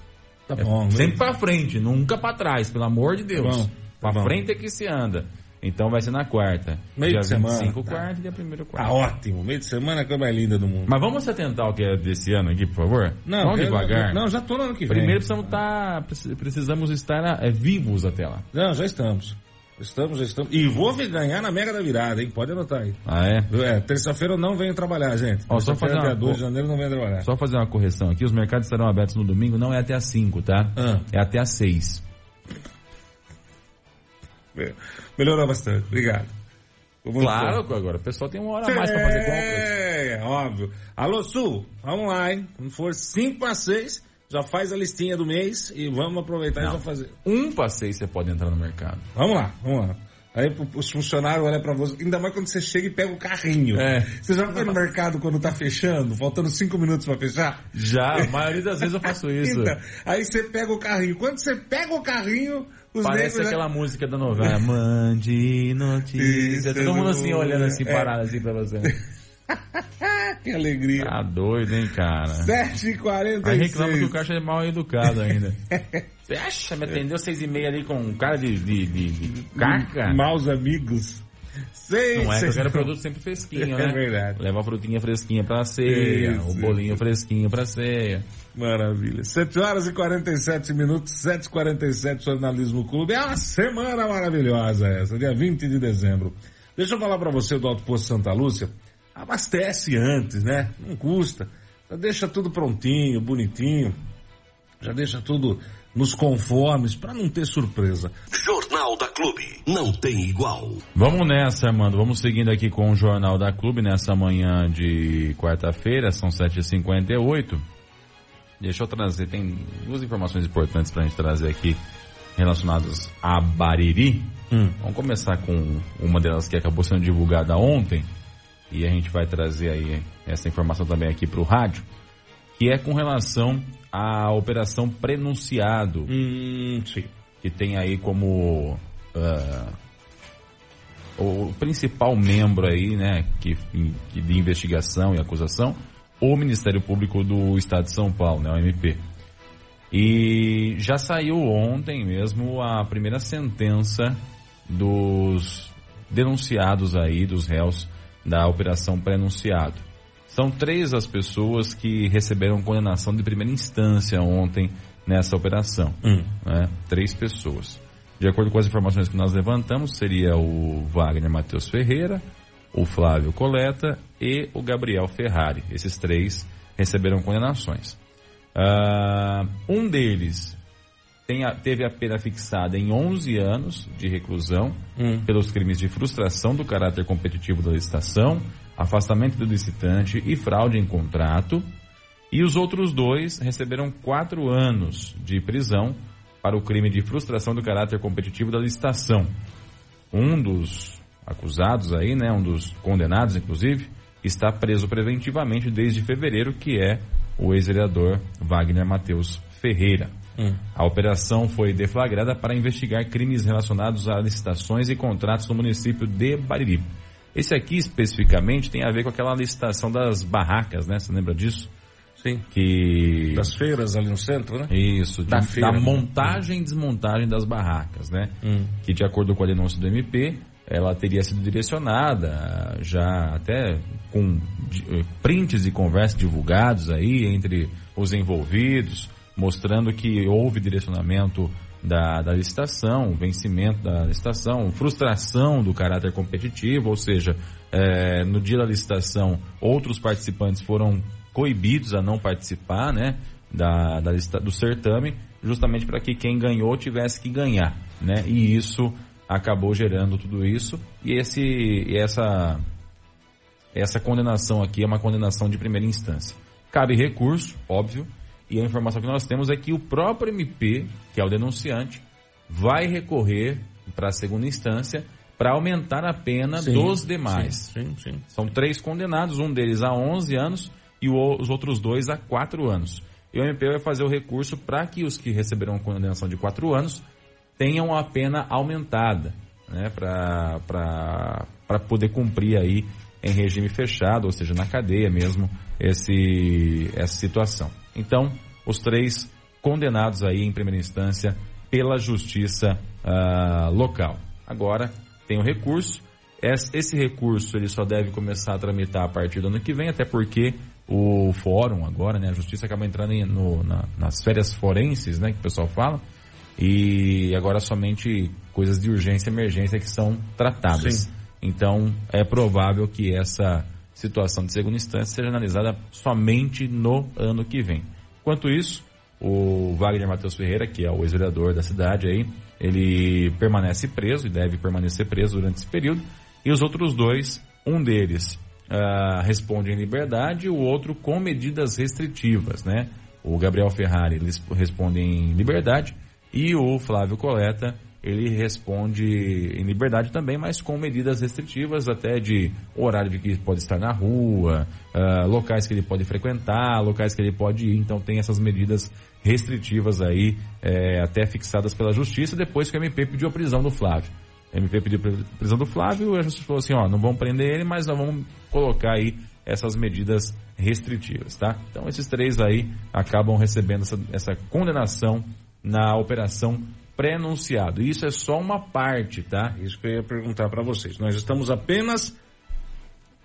Tá É bom. sempre pra frente, nunca pra trás, pelo amor de Deus. bom, pra tá frente é que se anda. Então vai ser na quarta. Meio dia de semana, 25, tá. quarta e dia 1 quarta. Tá ótimo. Meio de semana é a coisa mais linda do mundo. Mas vamos se atentar ao que é desse ano aqui, por favor? Não, vamos eu- devagar. Não, já tô no ano que vem. Primeiro precisamos, tá, precis- precisamos estar eh, vivos até lá. Não, já estamos. Estamos, já estamos. E vou ver ganhar na Mega da Virada, hein? Pode anotar aí. Ah, é? É, terça-feira eu não venho trabalhar, gente. Ó, só fazer uma dia 2 de janeiro, não venho trabalhar. Só fazer uma correção aqui, os mercados estarão abertos no domingo, não é até às 5, tá? Ah. É até às 6. Melhorou bastante, obrigado. Vamos Claro, agora o pessoal tem uma hora a mais pra fazer compras. É, óbvio. Alô, Sul, vamos lá, hein? Quando for 5 para 6, já faz a listinha do mês e vamos aproveitar e Não. já fazer. Um 6 você pode entrar no mercado. Vamos lá, vamos lá. Aí os funcionários olham pra você, ainda mais quando você chega e pega o carrinho. É. Você já foi no mercado quando tá fechando, faltando 5 minutos pra fechar? Já, a maioria das vezes eu faço isso. Então, aí você pega o carrinho. Quando você pega o carrinho, os Parece negros aquela música da novela. Mande notícia. Todo mundo assim, olhando assim, É. parado assim pra você. que alegria. Tá doido, hein, cara? 7h46. Aí reclama que o caixa é mal educado ainda. Acha? Me atendeu seis e meia ali com um cara de, de, de, de caca? Maus amigos. Seis, Não é que eu quero produto sempre fresquinho, É né? verdade. Leva a frutinha fresquinha pra ceia, Isso, o bolinho fresquinho pra ceia. Maravilha. 7 horas e 47 minutos, 7h47, Jornalismo Clube. É uma semana maravilhosa essa, dia 20 de dezembro. Deixa eu falar pra você do Alto Posto Santa Lúcia. Abastece antes, né? Não custa. Já deixa tudo prontinho, bonitinho. Já deixa tudo nos conformes pra não ter surpresa. Jornal da Clube. Não tem igual. Vamos nessa, Armando. Vamos seguindo aqui com o Jornal da Clube nessa manhã de quarta-feira, são 7h58. Deixa eu trazer, tem duas informações importantes pra gente trazer aqui relacionadas a Bariri. Vamos começar com uma delas que acabou sendo divulgada ontem e a gente vai trazer aí essa informação também aqui pro rádio, que é com relação à operação Prenunciado. Que tem aí como ah, o principal membro aí, né, que, que de investigação e acusação, o Ministério Público do Estado de São Paulo, né, o MP. E já saiu ontem mesmo a primeira sentença dos denunciados aí, dos réus da Operação Prenunciado. São três as pessoas que receberam condenação de primeira instância ontem nessa operação. né? Três pessoas. De acordo com as informações que nós levantamos, seria o Wagner Matheus Ferreira, o Flávio Coleta e o Gabriel Ferrari. Esses três receberam condenações. Ah, um deles tem a- teve a pena fixada em 11 anos de reclusão pelos crimes de frustração do caráter competitivo da licitação, afastamento do licitante e fraude em contrato. E os outros dois receberam quatro anos de prisão para o crime de frustração do caráter competitivo da licitação. Um dos acusados aí, né, um dos condenados, inclusive, está preso preventivamente desde fevereiro, que é o ex-vereador Wagner Matheus Ferreira. A operação foi deflagrada para investigar crimes relacionados a licitações e contratos no município de Bariri. Esse aqui especificamente tem a ver com aquela licitação das barracas, né? Você lembra disso? Sim. Que Das feiras ali no centro, né? isso, de- Da da, feira. montagem e desmontagem das barracas, né? Que de acordo com a denúncia do MP, ela teria sido direcionada já até com de- eh, prints de conversa divulgados aí entre os envolvidos, mostrando que houve direcionamento da, da licitação, vencimento da licitação, frustração do caráter competitivo, ou seja, eh, no dia da licitação, outros participantes foram coibidos a não participar, né, da, da lista, do certame, justamente para que quem ganhou tivesse que ganhar, né, e isso acabou gerando tudo isso, e esse, essa, essa condenação aqui é uma condenação de primeira instância. Cabe recurso, óbvio, e a informação que nós temos é que o próprio MP, que é o denunciante, vai recorrer para a segunda instância para aumentar a pena Sim, dos demais. Sim, sim. São três condenados, um deles a 11 anos e os outros dois a 4 anos. E o MP vai fazer o recurso para que os que receberão condenação de 4 anos tenham a pena aumentada, né, para poder cumprir aí em regime fechado, ou seja, na cadeia mesmo, esse, essa situação. Então, os três condenados aí em primeira instância pela justiça ah, local. Agora, tem o recurso. Es- Esse recurso ele só deve começar a tramitar a partir do ano que vem, até porque o fórum agora, né, a justiça acaba entrando no- na- nas férias forenses, né, que o pessoal fala, e agora somente coisas de urgência e emergência que são tratadas. Sim. Então, é provável que essa situação de segunda instância seja analisada somente no ano que vem. Enquanto isso, o Wagner Matheus Ferreira, que é o ex-vereador da cidade aí, ele permanece preso e deve permanecer preso durante esse período. E os outros dois, um deles ah, responde em liberdade o outro com medidas restritivas, né? O Gabriel Ferrari responde em liberdade e o Flávio Coleta ele responde em liberdade também, mas com medidas restritivas até de horário de que pode estar na rua, ah, locais que ele pode frequentar, locais que ele pode ir. Então tem essas medidas restritivas aí, eh, até fixadas pela justiça, depois que o MP pediu a prisão do Flávio. O MP pediu a prisão do Flávio, a justiça falou assim, ó, não vamos prender ele, mas nós vamos colocar aí essas medidas restritivas, tá? Então esses três aí acabam recebendo essa, essa condenação na operação pré-anunciado. Isso é só uma parte, tá? Isso que eu ia perguntar para vocês. Nós estamos apenas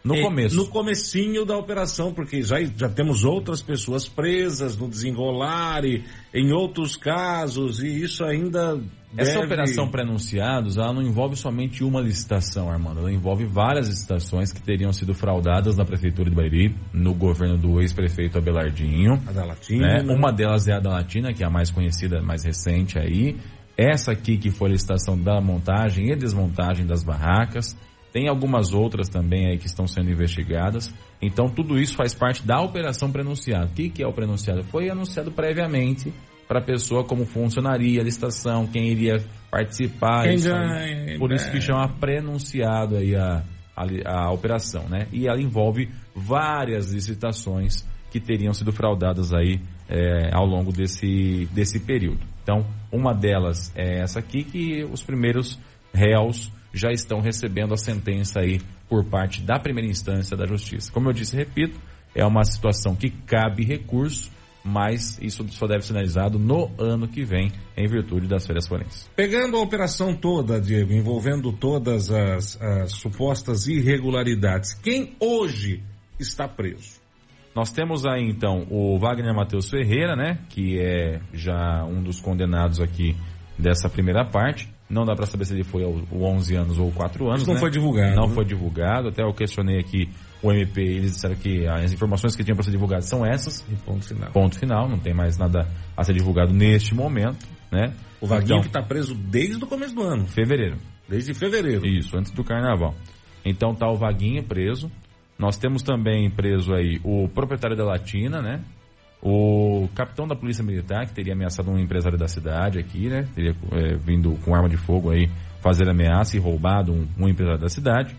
no eh, começo. No comecinho da operação, porque já, já temos outras pessoas presas no desenrolar e em outros casos, e isso ainda Essa deve- operação pré-anunciados, ela não envolve somente uma licitação, Armando. Ela envolve várias licitações que teriam sido fraudadas na Prefeitura de Bariri, no governo do ex-prefeito Abelardinho. A da Latina. né? Uma delas é a da Latina, que é a mais conhecida, mais recente aí. Essa aqui que foi a licitação da montagem e desmontagem das barracas. Tem algumas outras também aí que estão sendo investigadas. Então tudo isso faz parte da operação pré-anunciado. O que, que é o pré-anunciado? Foi anunciado previamente para a pessoa como funcionaria a licitação, quem iria participar. Quem isso. Por isso que chama pré-anunciado aí a, a, a operação, né? E ela envolve várias licitações que teriam sido fraudadas aí é, ao longo desse, desse período. Então, uma delas é essa aqui, que os primeiros réus já estão recebendo a sentença aí por parte da primeira instância da justiça. Como eu disse, repito, é uma situação que cabe recurso, mas isso só deve ser analisado no ano que vem, em virtude das férias forenses. Pegando a operação toda, Diego, envolvendo todas as, as supostas irregularidades, quem hoje está preso. Nós temos aí então o Wagner Matheus Ferreira, né? Que é já um dos condenados aqui dessa primeira parte. Não dá para saber se ele foi ao, ao 11 anos ou 4 anos. Isso não né? foi divulgado, Não né? foi divulgado. Até eu questionei aqui o MP, eles disseram que as informações que tinham para ser divulgadas são essas. E ponto final. Ponto final, não tem mais nada a ser divulgado neste momento, né? O Vaguinho Então, que está preso desde o começo do ano. fevereiro. Desde fevereiro. Isso, antes do carnaval. Então tá o Vaguinho preso. Nós temos também preso aí o proprietário da Latina, né? O capitão da Polícia Militar, que teria ameaçado um empresário da cidade aqui, né? Teria é, vindo com arma de fogo aí fazer ameaça e roubado um, um empresário da cidade.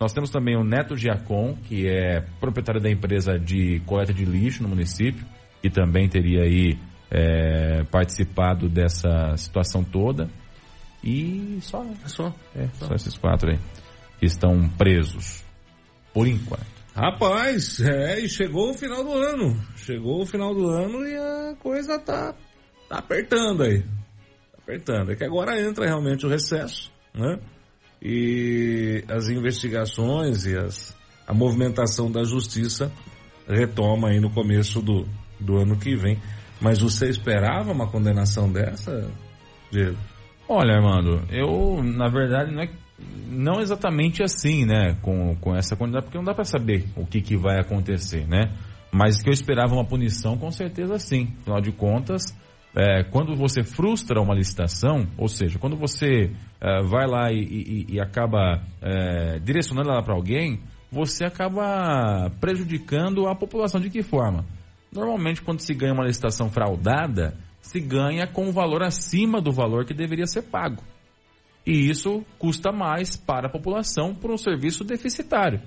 Nós temos também o Neto Giacom, que é proprietário da empresa de coleta de lixo no município, que também teria aí é, participado dessa situação toda. E só, só, é, só esses quatro aí que estão presos por enquanto. Rapaz, é, e chegou o final do ano. Chegou o final do ano e a coisa tá, tá apertando aí. Tá apertando. É que agora entra realmente o recesso, né? E as investigações e as, a movimentação da justiça retoma aí no começo do, do ano que vem. Mas você esperava uma condenação dessa, Diego? Olha, Armando, eu, na verdade, não é não exatamente assim, né, com, com essa quantidade, porque não dá para saber o que, que vai acontecer, né? Mas que eu esperava uma punição, com certeza sim. Afinal de contas, é, quando você frustra uma licitação, ou seja, quando você é, vai lá e, e- e acaba é, direcionando ela para alguém, você acaba prejudicando a população de que forma? Normalmente, quando se ganha uma licitação fraudada, se ganha com um valor acima do valor que deveria ser pago. E isso custa mais para a população por um serviço deficitário.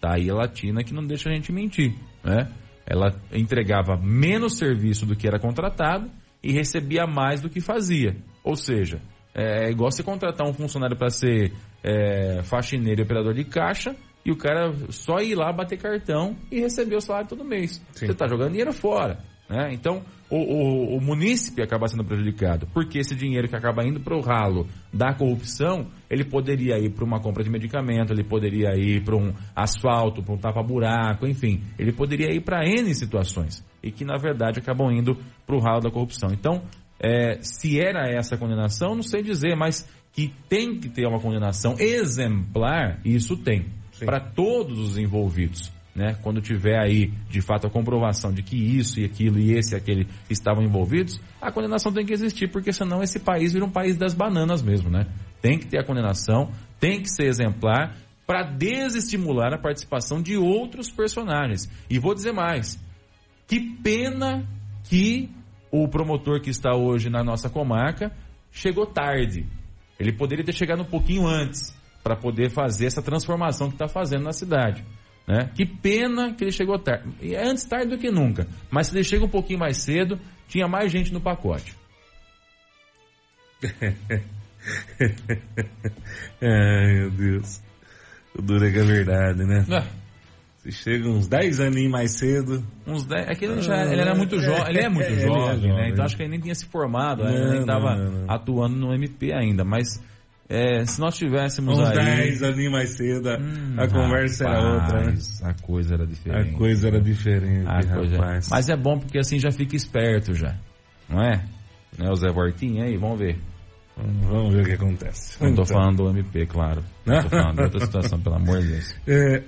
Tá aí a Latina que não deixa a gente mentir, né? Ela entregava menos serviço do que era contratado e recebia mais do que fazia. Ou seja, é igual você contratar um funcionário para ser é, faxineiro e operador de caixa e o cara só ir lá bater cartão e receber o salário todo mês. Você está jogando dinheiro fora. Né? Então, o, o, o munícipe acaba sendo prejudicado, porque esse dinheiro que acaba indo para o ralo da corrupção, ele poderia ir para uma compra de medicamento, ele poderia ir para um asfalto, para um tapa-buraco, enfim, ele poderia ir para N situações, e que na verdade acabam indo para o ralo da corrupção. Então, é, se era essa a condenação, não sei dizer, mas que tem que ter uma condenação exemplar, isso tem, para todos os envolvidos né? Quando tiver aí, de fato, a comprovação de que isso e aquilo e esse e aquele estavam envolvidos, a condenação tem que existir, porque senão esse país vira um país das bananas mesmo, né? Tem que ter a condenação, tem que ser exemplar para desestimular a participação de outros personagens. E vou dizer mais, que pena que o promotor que está hoje na nossa comarca chegou tarde. Ele poderia ter chegado um pouquinho antes para poder fazer essa transformação que está fazendo na cidade. Né? Que pena que ele chegou tarde. É antes tarde do que nunca. Mas se ele chega um pouquinho mais cedo, tinha mais gente no pacote. Ai, meu Deus. O duro é que é verdade, né? Você chega uns 10 aninhos mais cedo. Uns 10. É que ele, já, ele era muito jovem. Ele é muito é jovem, né? Então acho que ele nem tinha se formado, né? Não, ele nem estava atuando no MP ainda. Mas é, se nós tivéssemos Uns aí. 10 aninhos mais cedo, a- Hum, a conversa era outra, né? rapaz, A coisa era diferente. A coisa era diferente, A coisa- rapaz. Mas é bom porque assim já fica esperto já. Não é? Né, o Zé Vortinho aí, vamos ver. Vamos ver o que acontece. Não tô Então. falando do MP, claro. Não tô falando de outra situação, pelo amor de Deus. É,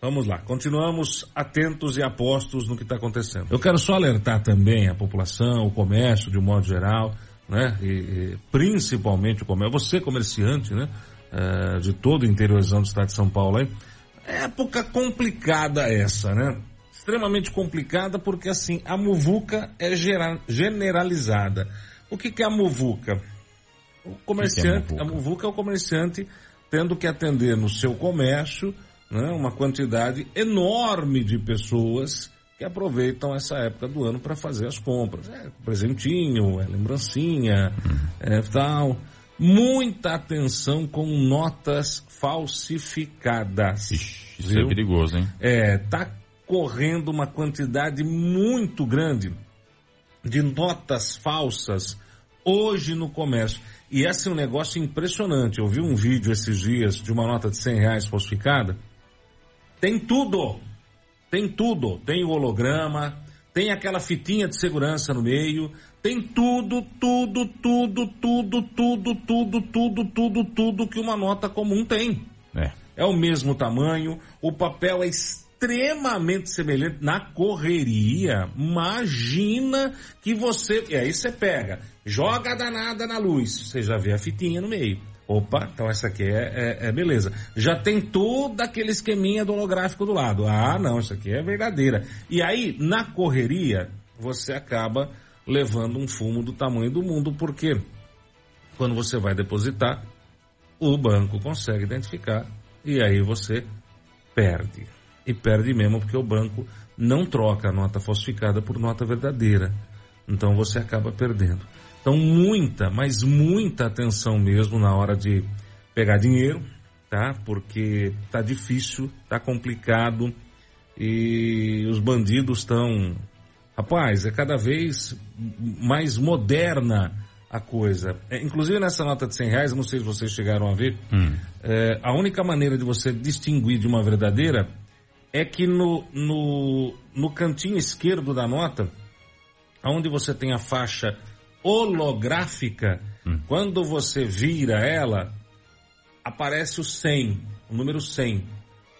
vamos lá, continuamos atentos e apostos no que está acontecendo. Eu quero só alertar também a população, o comércio de um modo geral, né? E, e principalmente o comércio, você comerciante, né? É, de todo o interiorzão do estado de São Paulo aí. Época complicada essa, né? Extremamente complicada porque assim, a muvuca é gera- generalizada. O que, que é a muvuca? O comerciante, muvuca? a muvuca é o comerciante tendo que atender no seu comércio né, uma quantidade enorme de pessoas que aproveitam essa época do ano para fazer as compras. É presentinho, é lembrancinha, é tal. Muita atenção com notas falsificadas. Isso viu? é perigoso, hein? É, tá correndo uma quantidade muito grande de notas falsas hoje no comércio. E esse é um negócio impressionante. Eu vi um vídeo esses dias de uma nota de 100 reais falsificada. Tem tudo. Tem tudo. Tem o holograma, tem aquela fitinha de segurança no meio, tem tudo, tudo, tudo, tudo, tudo, tudo, tudo, tudo, tudo que uma nota comum tem. É. É o mesmo tamanho, o papel é extremamente semelhante na correria. Imagina que você. E aí você pega, joga a danada na luz, você já vê a fitinha no meio. Opa, então essa aqui é, é- é beleza. Já tem todo aquele esqueminha do holográfico do lado. Ah, não, isso aqui é verdadeira. E aí, na correria, você acaba levando um fumo do tamanho do mundo, porque quando você vai depositar, o banco consegue identificar e aí você perde. E perde mesmo porque o banco não troca a nota falsificada por nota verdadeira. Então você acaba perdendo. Então muita, mas muita atenção mesmo na hora de pegar dinheiro, tá? Porque tá difícil, tá complicado e os bandidos estão, rapaz, é cada vez mais moderna a coisa. É, inclusive nessa nota de 100 reais, não sei se vocês chegaram a ver, é, a única maneira de você distinguir de uma verdadeira é que no, no, no cantinho esquerdo da nota, onde você tem a faixa holográfica, quando você vira ela, aparece o 100, o número 100,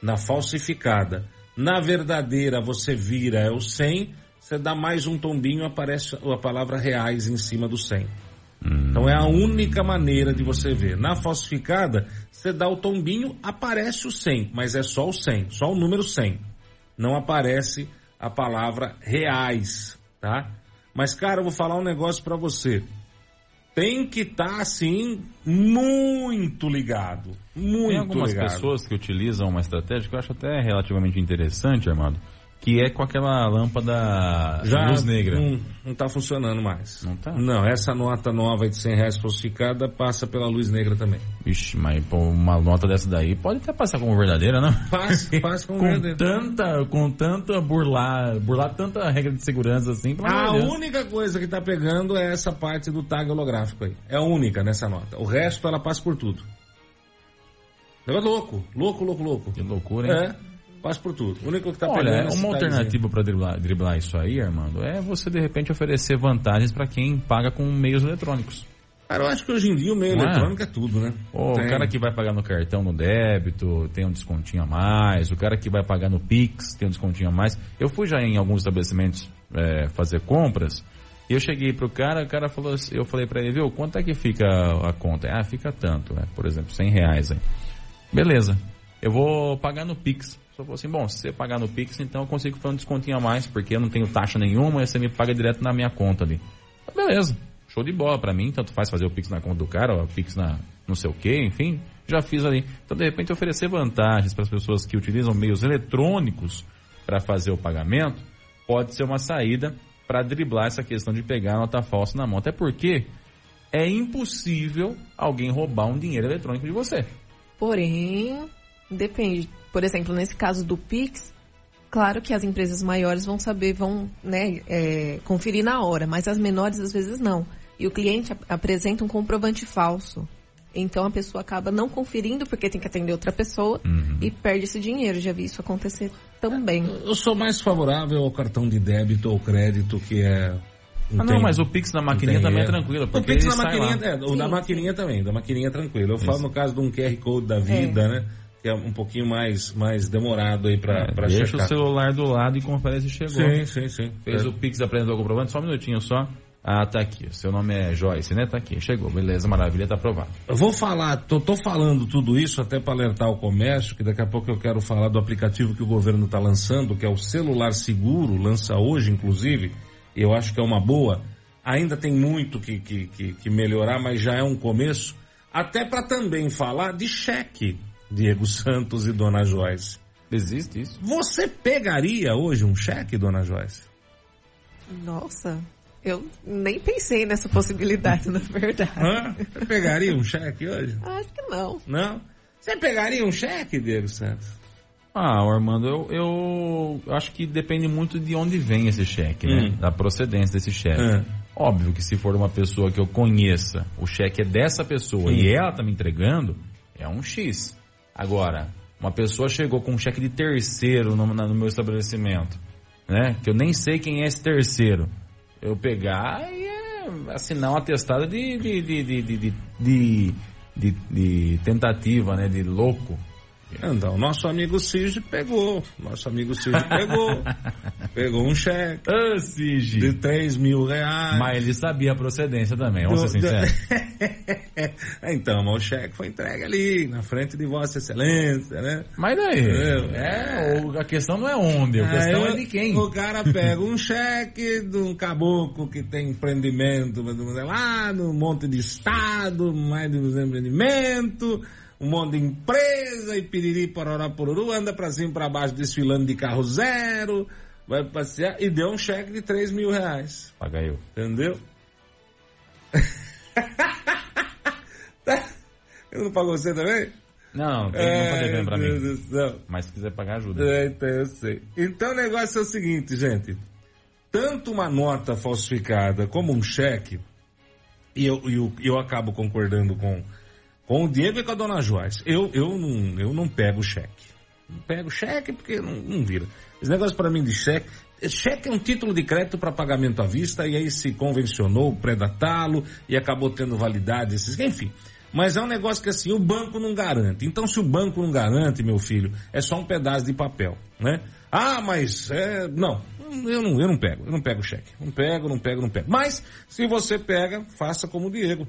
na falsificada. Na verdadeira, você vira é o 100, você dá mais um tombinho, aparece a palavra reais em cima do 100. Então é a única maneira de você ver. Na falsificada, você dá o tombinho, aparece o 100, mas é só o 100, só o número 100. Não aparece a palavra reais, tá? Mas cara, eu vou falar um negócio pra você. Tem que estar assim muito ligado, muito Tem algumas ligado. pessoas que utilizam uma estratégia que eu acho até relativamente interessante, Armando, que é com aquela lâmpada Já luz negra. Não, não tá funcionando mais. Não tá? Não, essa nota nova de 100 reais falsificada passa pela luz negra também. Ixi, mas pô, uma nota dessa daí pode até passar como verdadeira, não? Passa, passa como com verdadeira. tanta, com tanta burlar, burlar tanta regra de segurança assim, A única coisa que tá pegando é essa parte do tag holográfico aí. É a única nessa nota. O resto ela passa por tudo. Negócio louco, louco, louco, louco. Que loucura, hein? É, passa por tudo. O único que tá Olha, pegando é uma alternativa para driblar, driblar isso aí, Armando, é você de repente oferecer vantagens para quem paga com meios eletrônicos. Cara, eu acho que hoje em dia o meio é? eletrônico é tudo, né? Ô, o cara que vai pagar no cartão no débito tem um descontinho a mais. O cara que vai pagar no Pix tem um descontinho a mais. Eu fui já em alguns estabelecimentos é, fazer compras e eu cheguei pro cara, o cara falou assim, eu falei pra ele, viu, quanto é que fica a conta? Ah, fica tanto, né? por exemplo, 100 reais aí. Beleza, eu vou pagar no Pix. Só falou assim, bom, se você pagar no Pix, então eu consigo fazer um descontinho a mais, porque eu não tenho taxa nenhuma e você me paga direto na minha conta ali. Beleza, show de bola pra mim, tanto faz fazer o Pix na conta do cara, ou o Pix na não sei o que, enfim, já fiz ali. Então, de repente, oferecer vantagens para as pessoas que utilizam meios eletrônicos para fazer o pagamento, pode ser uma saída para driblar essa questão de pegar a nota falsa na mão. Até porque é impossível alguém roubar um dinheiro eletrônico de você. Porém, depende. Por exemplo, nesse caso do Pix, claro que as empresas maiores vão saber, vão né, é, conferir na hora, mas as menores às vezes não. E o cliente ap- apresenta um comprovante falso. Então a pessoa acaba não conferindo porque tem que atender outra pessoa Uhum. e perde esse dinheiro. Já vi isso acontecer também. Eu sou mais favorável ao cartão de débito ou crédito, que é. Ah, não, mas o Pix na maquininha também é tranquilo, O Pix na maquininha, é, o da Sim, maquininha também, da maquininha é tranquilo. Eu falo Isso. no caso de um QR Code da vida, né? Que é um pouquinho mais, mais demorado aí pra, É, pra deixa checar. o celular do lado e confere se chegou. Sim, sim, sim. Fez É. o Pix, apresentou o comprovante, só um minutinho só. Ah, tá aqui. Seu nome é Joyce, né? Tá aqui. Chegou. Beleza, maravilha, tá aprovado. Eu vou falar, tô, tô falando tudo isso até para alertar o comércio, que daqui a pouco eu quero falar do aplicativo que o governo está lançando, que é o Celular Seguro, lança hoje, inclusive, e eu acho que é uma boa. Ainda tem muito que, que, que, que melhorar, mas já é um começo. Até para também falar de cheque, Diego Santos e Dona Joyce. Existe isso? Você pegaria hoje um cheque, Dona Joyce? Nossa, eu nem pensei nessa possibilidade, na verdade. Hã? Você pegaria um cheque hoje? Acho que não. Não? Você pegaria um cheque, Diego Santos? Ah, Armando, eu, eu acho que depende muito de onde vem esse cheque, né? Hum. Da procedência desse cheque. Hum. Óbvio que se for uma pessoa que eu conheça, o cheque é dessa pessoa Hum. e ela tá me entregando, é um X. Agora, uma pessoa chegou com um cheque de terceiro no, no meu estabelecimento, né? Que eu nem sei quem é esse terceiro. Eu pegar e é, assinar um atestado de, de, de, de, de, de- de- de tentativa, né? De louco. Então, nosso amigo Cid pegou. Nosso amigo Cid pegou. pegou um cheque. Ô, Cid. De 3 mil reais. Mas ele sabia a procedência também, vamos ser Do- do- sinceros. então, mas o cheque foi entregue ali, na frente de Vossa Excelência, né? Mas daí? É, o- a questão não é onde, a questão Aí é de quem. O cara pega um cheque de um caboclo que tem empreendimento lá no monte de estado, mais de um empreendimento, um monte de empresa e piriri, pororó, poruru, anda pra cima e pra baixo desfilando de carro zero, vai passear e deu um cheque de 3 mil reais. Paga eu. Entendeu? Ele não pagou você também? Não, tem, não tá devendo pra Ai, mim. Deus. Mas se quiser pagar, ajuda. É, então eu sei. Então o negócio é o seguinte, gente. Tanto uma nota falsificada como um cheque, e eu, eu, eu acabo concordando com, com o Diego e com a dona Joyce. Eu, eu, não, eu não pego cheque. Não pego cheque porque não, não vira. Esse negócio para mim de cheque. Cheque é um título de crédito para pagamento à vista e aí se convencionou predatá-lo e acabou tendo validade, esses, enfim. Mas é um negócio que assim, o banco não garante. Então se o banco não garante, meu filho, é só um pedaço de papel, né? Ah, mas é, não, eu não, eu não pego, eu não pego cheque. Não pego, não pego, não pego. Mas se você pega, faça como o Diego.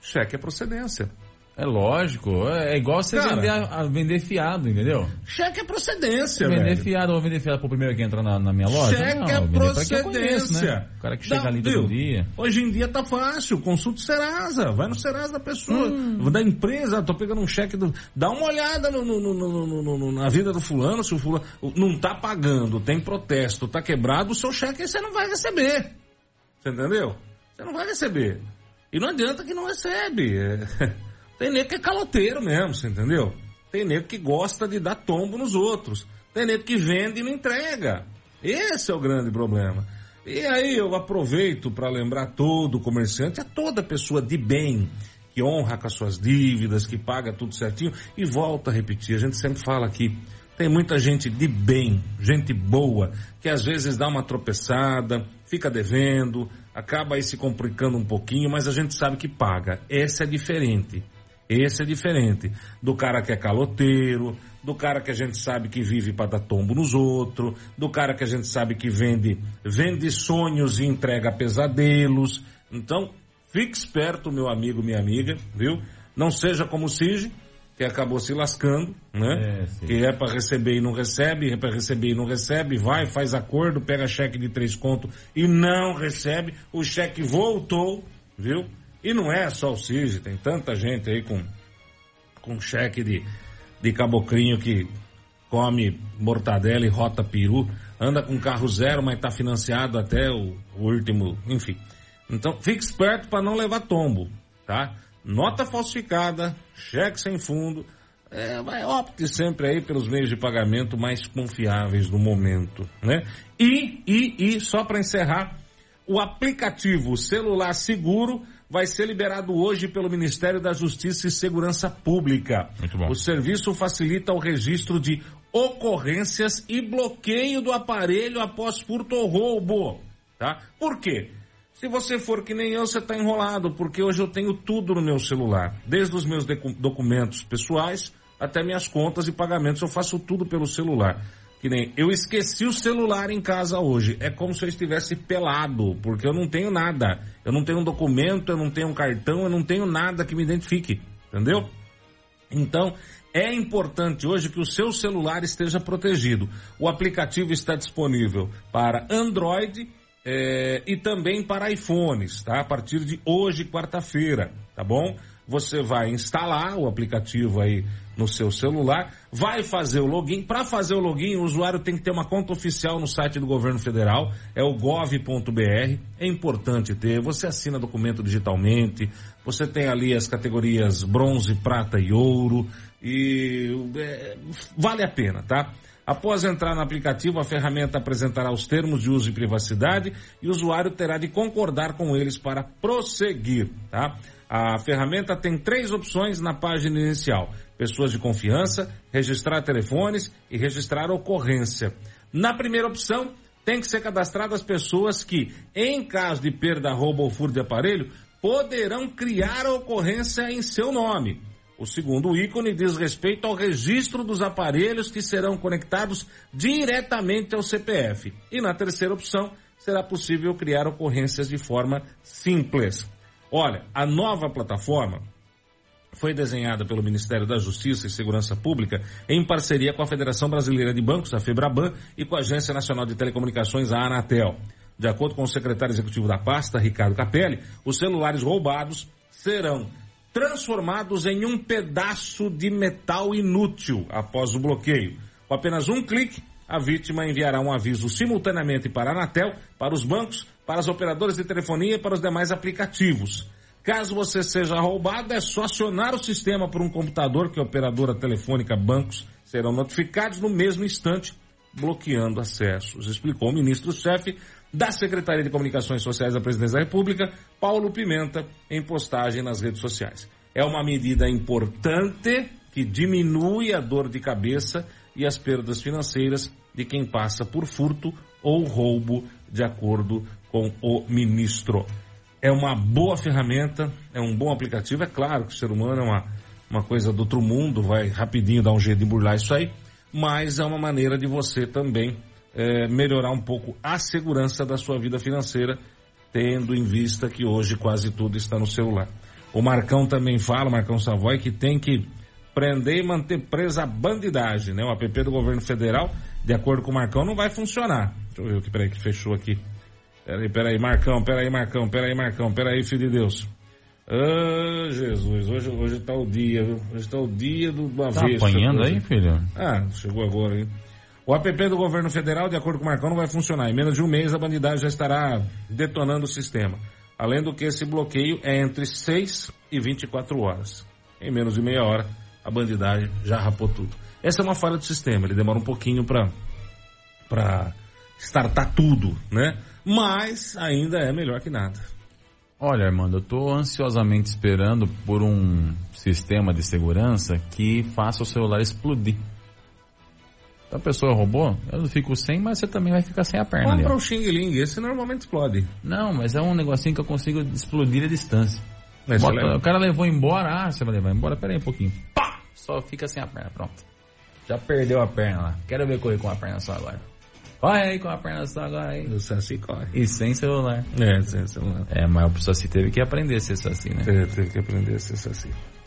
Cheque é procedência. É lógico, é igual você Cara. vender, a- a- vender fiado, entendeu? Cheque é procedência, vender velho. fiado ou vender fiado pro primeiro que entra na, na minha loja? Cheque não, é vender quem eu conheço, procedência. né? O cara que chega Dá- ali viu? todo dia. Hoje em dia tá fácil, consulta o Serasa, vai no Serasa da pessoa, Hum. da empresa, tô pegando um cheque do. Dá uma olhada no, no- no- na vida do fulano, se o fulano não tá pagando, tem protesto, tá quebrado, o seu cheque você não vai receber. Você entendeu? Você não vai receber. E não adianta que não recebe. É- Tem nego que é caloteiro mesmo, você entendeu? Tem nego que gosta de dar tombo nos outros. Tem nego que vende e não entrega. Esse é o grande problema. E aí eu aproveito para lembrar todo comerciante, a toda pessoa de bem, que honra com as suas dívidas, que paga tudo certinho, e volta a repetir, a gente sempre fala aqui, tem muita gente de bem, gente boa, que às vezes dá uma tropeçada, fica devendo, acaba aí se complicando um pouquinho, mas a gente sabe que paga. Essa é diferente. Esse é diferente do cara que é caloteiro, do cara que a gente sabe que vive para dar tombo nos outros, do cara que a gente sabe que vende, vende sonhos e entrega pesadelos. Então, fique esperto, meu amigo, minha amiga, viu? Não seja como o Sige, que acabou se lascando, né? É, que é para receber e não recebe, é para receber e não recebe, vai, faz acordo, pega cheque de três contos e não recebe, o cheque voltou, viu? E não é só o CIG, tem tanta gente aí com, com cheque de, de caboclinho que come mortadela e rota peru, anda com carro zero, mas tá financiado até o, o último, enfim. Então, fique esperto para não levar tombo, tá? Nota falsificada, cheque sem fundo, é, vai, opte sempre aí pelos meios de pagamento mais confiáveis do momento, né? E, e, e, só para encerrar, o aplicativo Celular Seguro vai ser liberado hoje pelo Ministério da Justiça e Segurança Pública. Muito bom. O serviço facilita o registro de ocorrências e bloqueio do aparelho após furto ou roubo, tá? Por quê? Se você for que nem eu, você está enrolado, porque hoje eu tenho tudo no meu celular. Desde os meus documentos pessoais até minhas contas e pagamentos, eu faço tudo pelo celular. Que nem eu esqueci o celular em casa hoje. É como se eu estivesse pelado, porque eu não tenho nada. Eu não tenho um documento, eu não tenho um cartão, eu não tenho nada que me identifique. Entendeu? Então, é importante hoje que o seu celular esteja protegido. O aplicativo está disponível para Android eh, e também para iPhones, tá? A partir de hoje, quarta-feira, tá bom? Você vai instalar o aplicativo aí no seu celular, vai fazer o login. Para fazer o login, o usuário tem que ter uma conta oficial no site do governo federal, é o gov.br. É importante ter. Você assina documento digitalmente, você tem ali as categorias bronze, prata e ouro, e é, vale a pena, tá? Após entrar no aplicativo, a ferramenta apresentará os termos de uso e privacidade e o usuário terá de concordar com eles para prosseguir, tá? A ferramenta tem três opções na página inicial. pessoas de confiança, registrar telefones e registrar ocorrência. Na primeira opção, tem que ser cadastradas pessoas que, em caso de perda, roubo ou furto de aparelho, poderão criar a ocorrência em seu nome. O segundo ícone diz respeito ao registro dos aparelhos que serão conectados diretamente ao CPF. E na terceira opção, será possível criar ocorrências de forma simples. Olha, a nova plataforma foi desenhada pelo Ministério da Justiça e Segurança Pública em parceria com a Federação Brasileira de Bancos, a FEBRABAN, e com a Agência Nacional de Telecomunicações, a Anatel. De acordo com o secretário executivo da pasta, Ricardo Capelli, os celulares roubados serão transformados em um pedaço de metal inútil após o bloqueio. Com apenas um clique, a vítima enviará um aviso simultaneamente para a Anatel, para os bancos, para as operadoras de telefonia e para os demais aplicativos. Caso você seja roubado, é só acionar o sistema por um computador que a operadora telefônica bancos serão notificados no mesmo instante, bloqueando acessos, explicou o ministro-chefe da Secretaria de Comunicações Sociais da Presidência da República, Paulo Pimenta, em postagem nas redes sociais. É uma medida importante que diminui a dor de cabeça e as perdas financeiras de quem passa por furto ou roubo, de acordo com o ministro. É uma boa ferramenta, é um bom aplicativo. É claro que o ser humano é uma, uma coisa do outro mundo, vai rapidinho dar um jeito de burlar isso aí, mas é uma maneira de você também é, melhorar um pouco a segurança da sua vida financeira, tendo em vista que hoje quase tudo está no celular. O Marcão também fala, o Marcão Savoy, que tem que prender e manter presa a bandidagem, né? O app do governo federal, de acordo com o Marcão, não vai funcionar. Deixa eu ver o que, peraí, que fechou aqui. Peraí, peraí, Marcão, peraí, Marcão, peraí, Marcão, peraí, filho de Deus. Ah, Jesus, hoje, hoje tá o dia, viu? Hoje tá o dia do, Tá avesso. apanhando aí, filho? Ah, chegou agora, hein? O app do governo federal, de acordo com o Marcão, não vai funcionar. Em menos de um mês, a bandidagem já estará detonando o sistema. Além do que esse bloqueio é entre 6 e 24 horas. Em menos de meia hora, a bandidagem já rapou tudo. Essa é uma falha do sistema, ele demora um pouquinho para para startar tudo, né? Mas ainda é melhor que nada. Olha, Armando, eu tô ansiosamente esperando por um sistema de segurança que faça o celular explodir. Então a pessoa roubou, eu fico sem, mas você também vai ficar sem a perna ali. Compra ó. o Xing Ling, esse normalmente explode. Não, mas é um negocinho que eu consigo explodir a distância. Bota- o cara levou embora, ah, você vai levar embora, pera aí um pouquinho. Pá! Só fica sem a perna, pronto. Já perdeu a perna lá. Quero ver correr com a perna só agora. Corre aí com a perna só agora aí. O Saci corre. E sem celular. É, sem celular. É, mas o Saci teve que aprender a ser Saci, né? Teve, teve que aprender a ser Saci.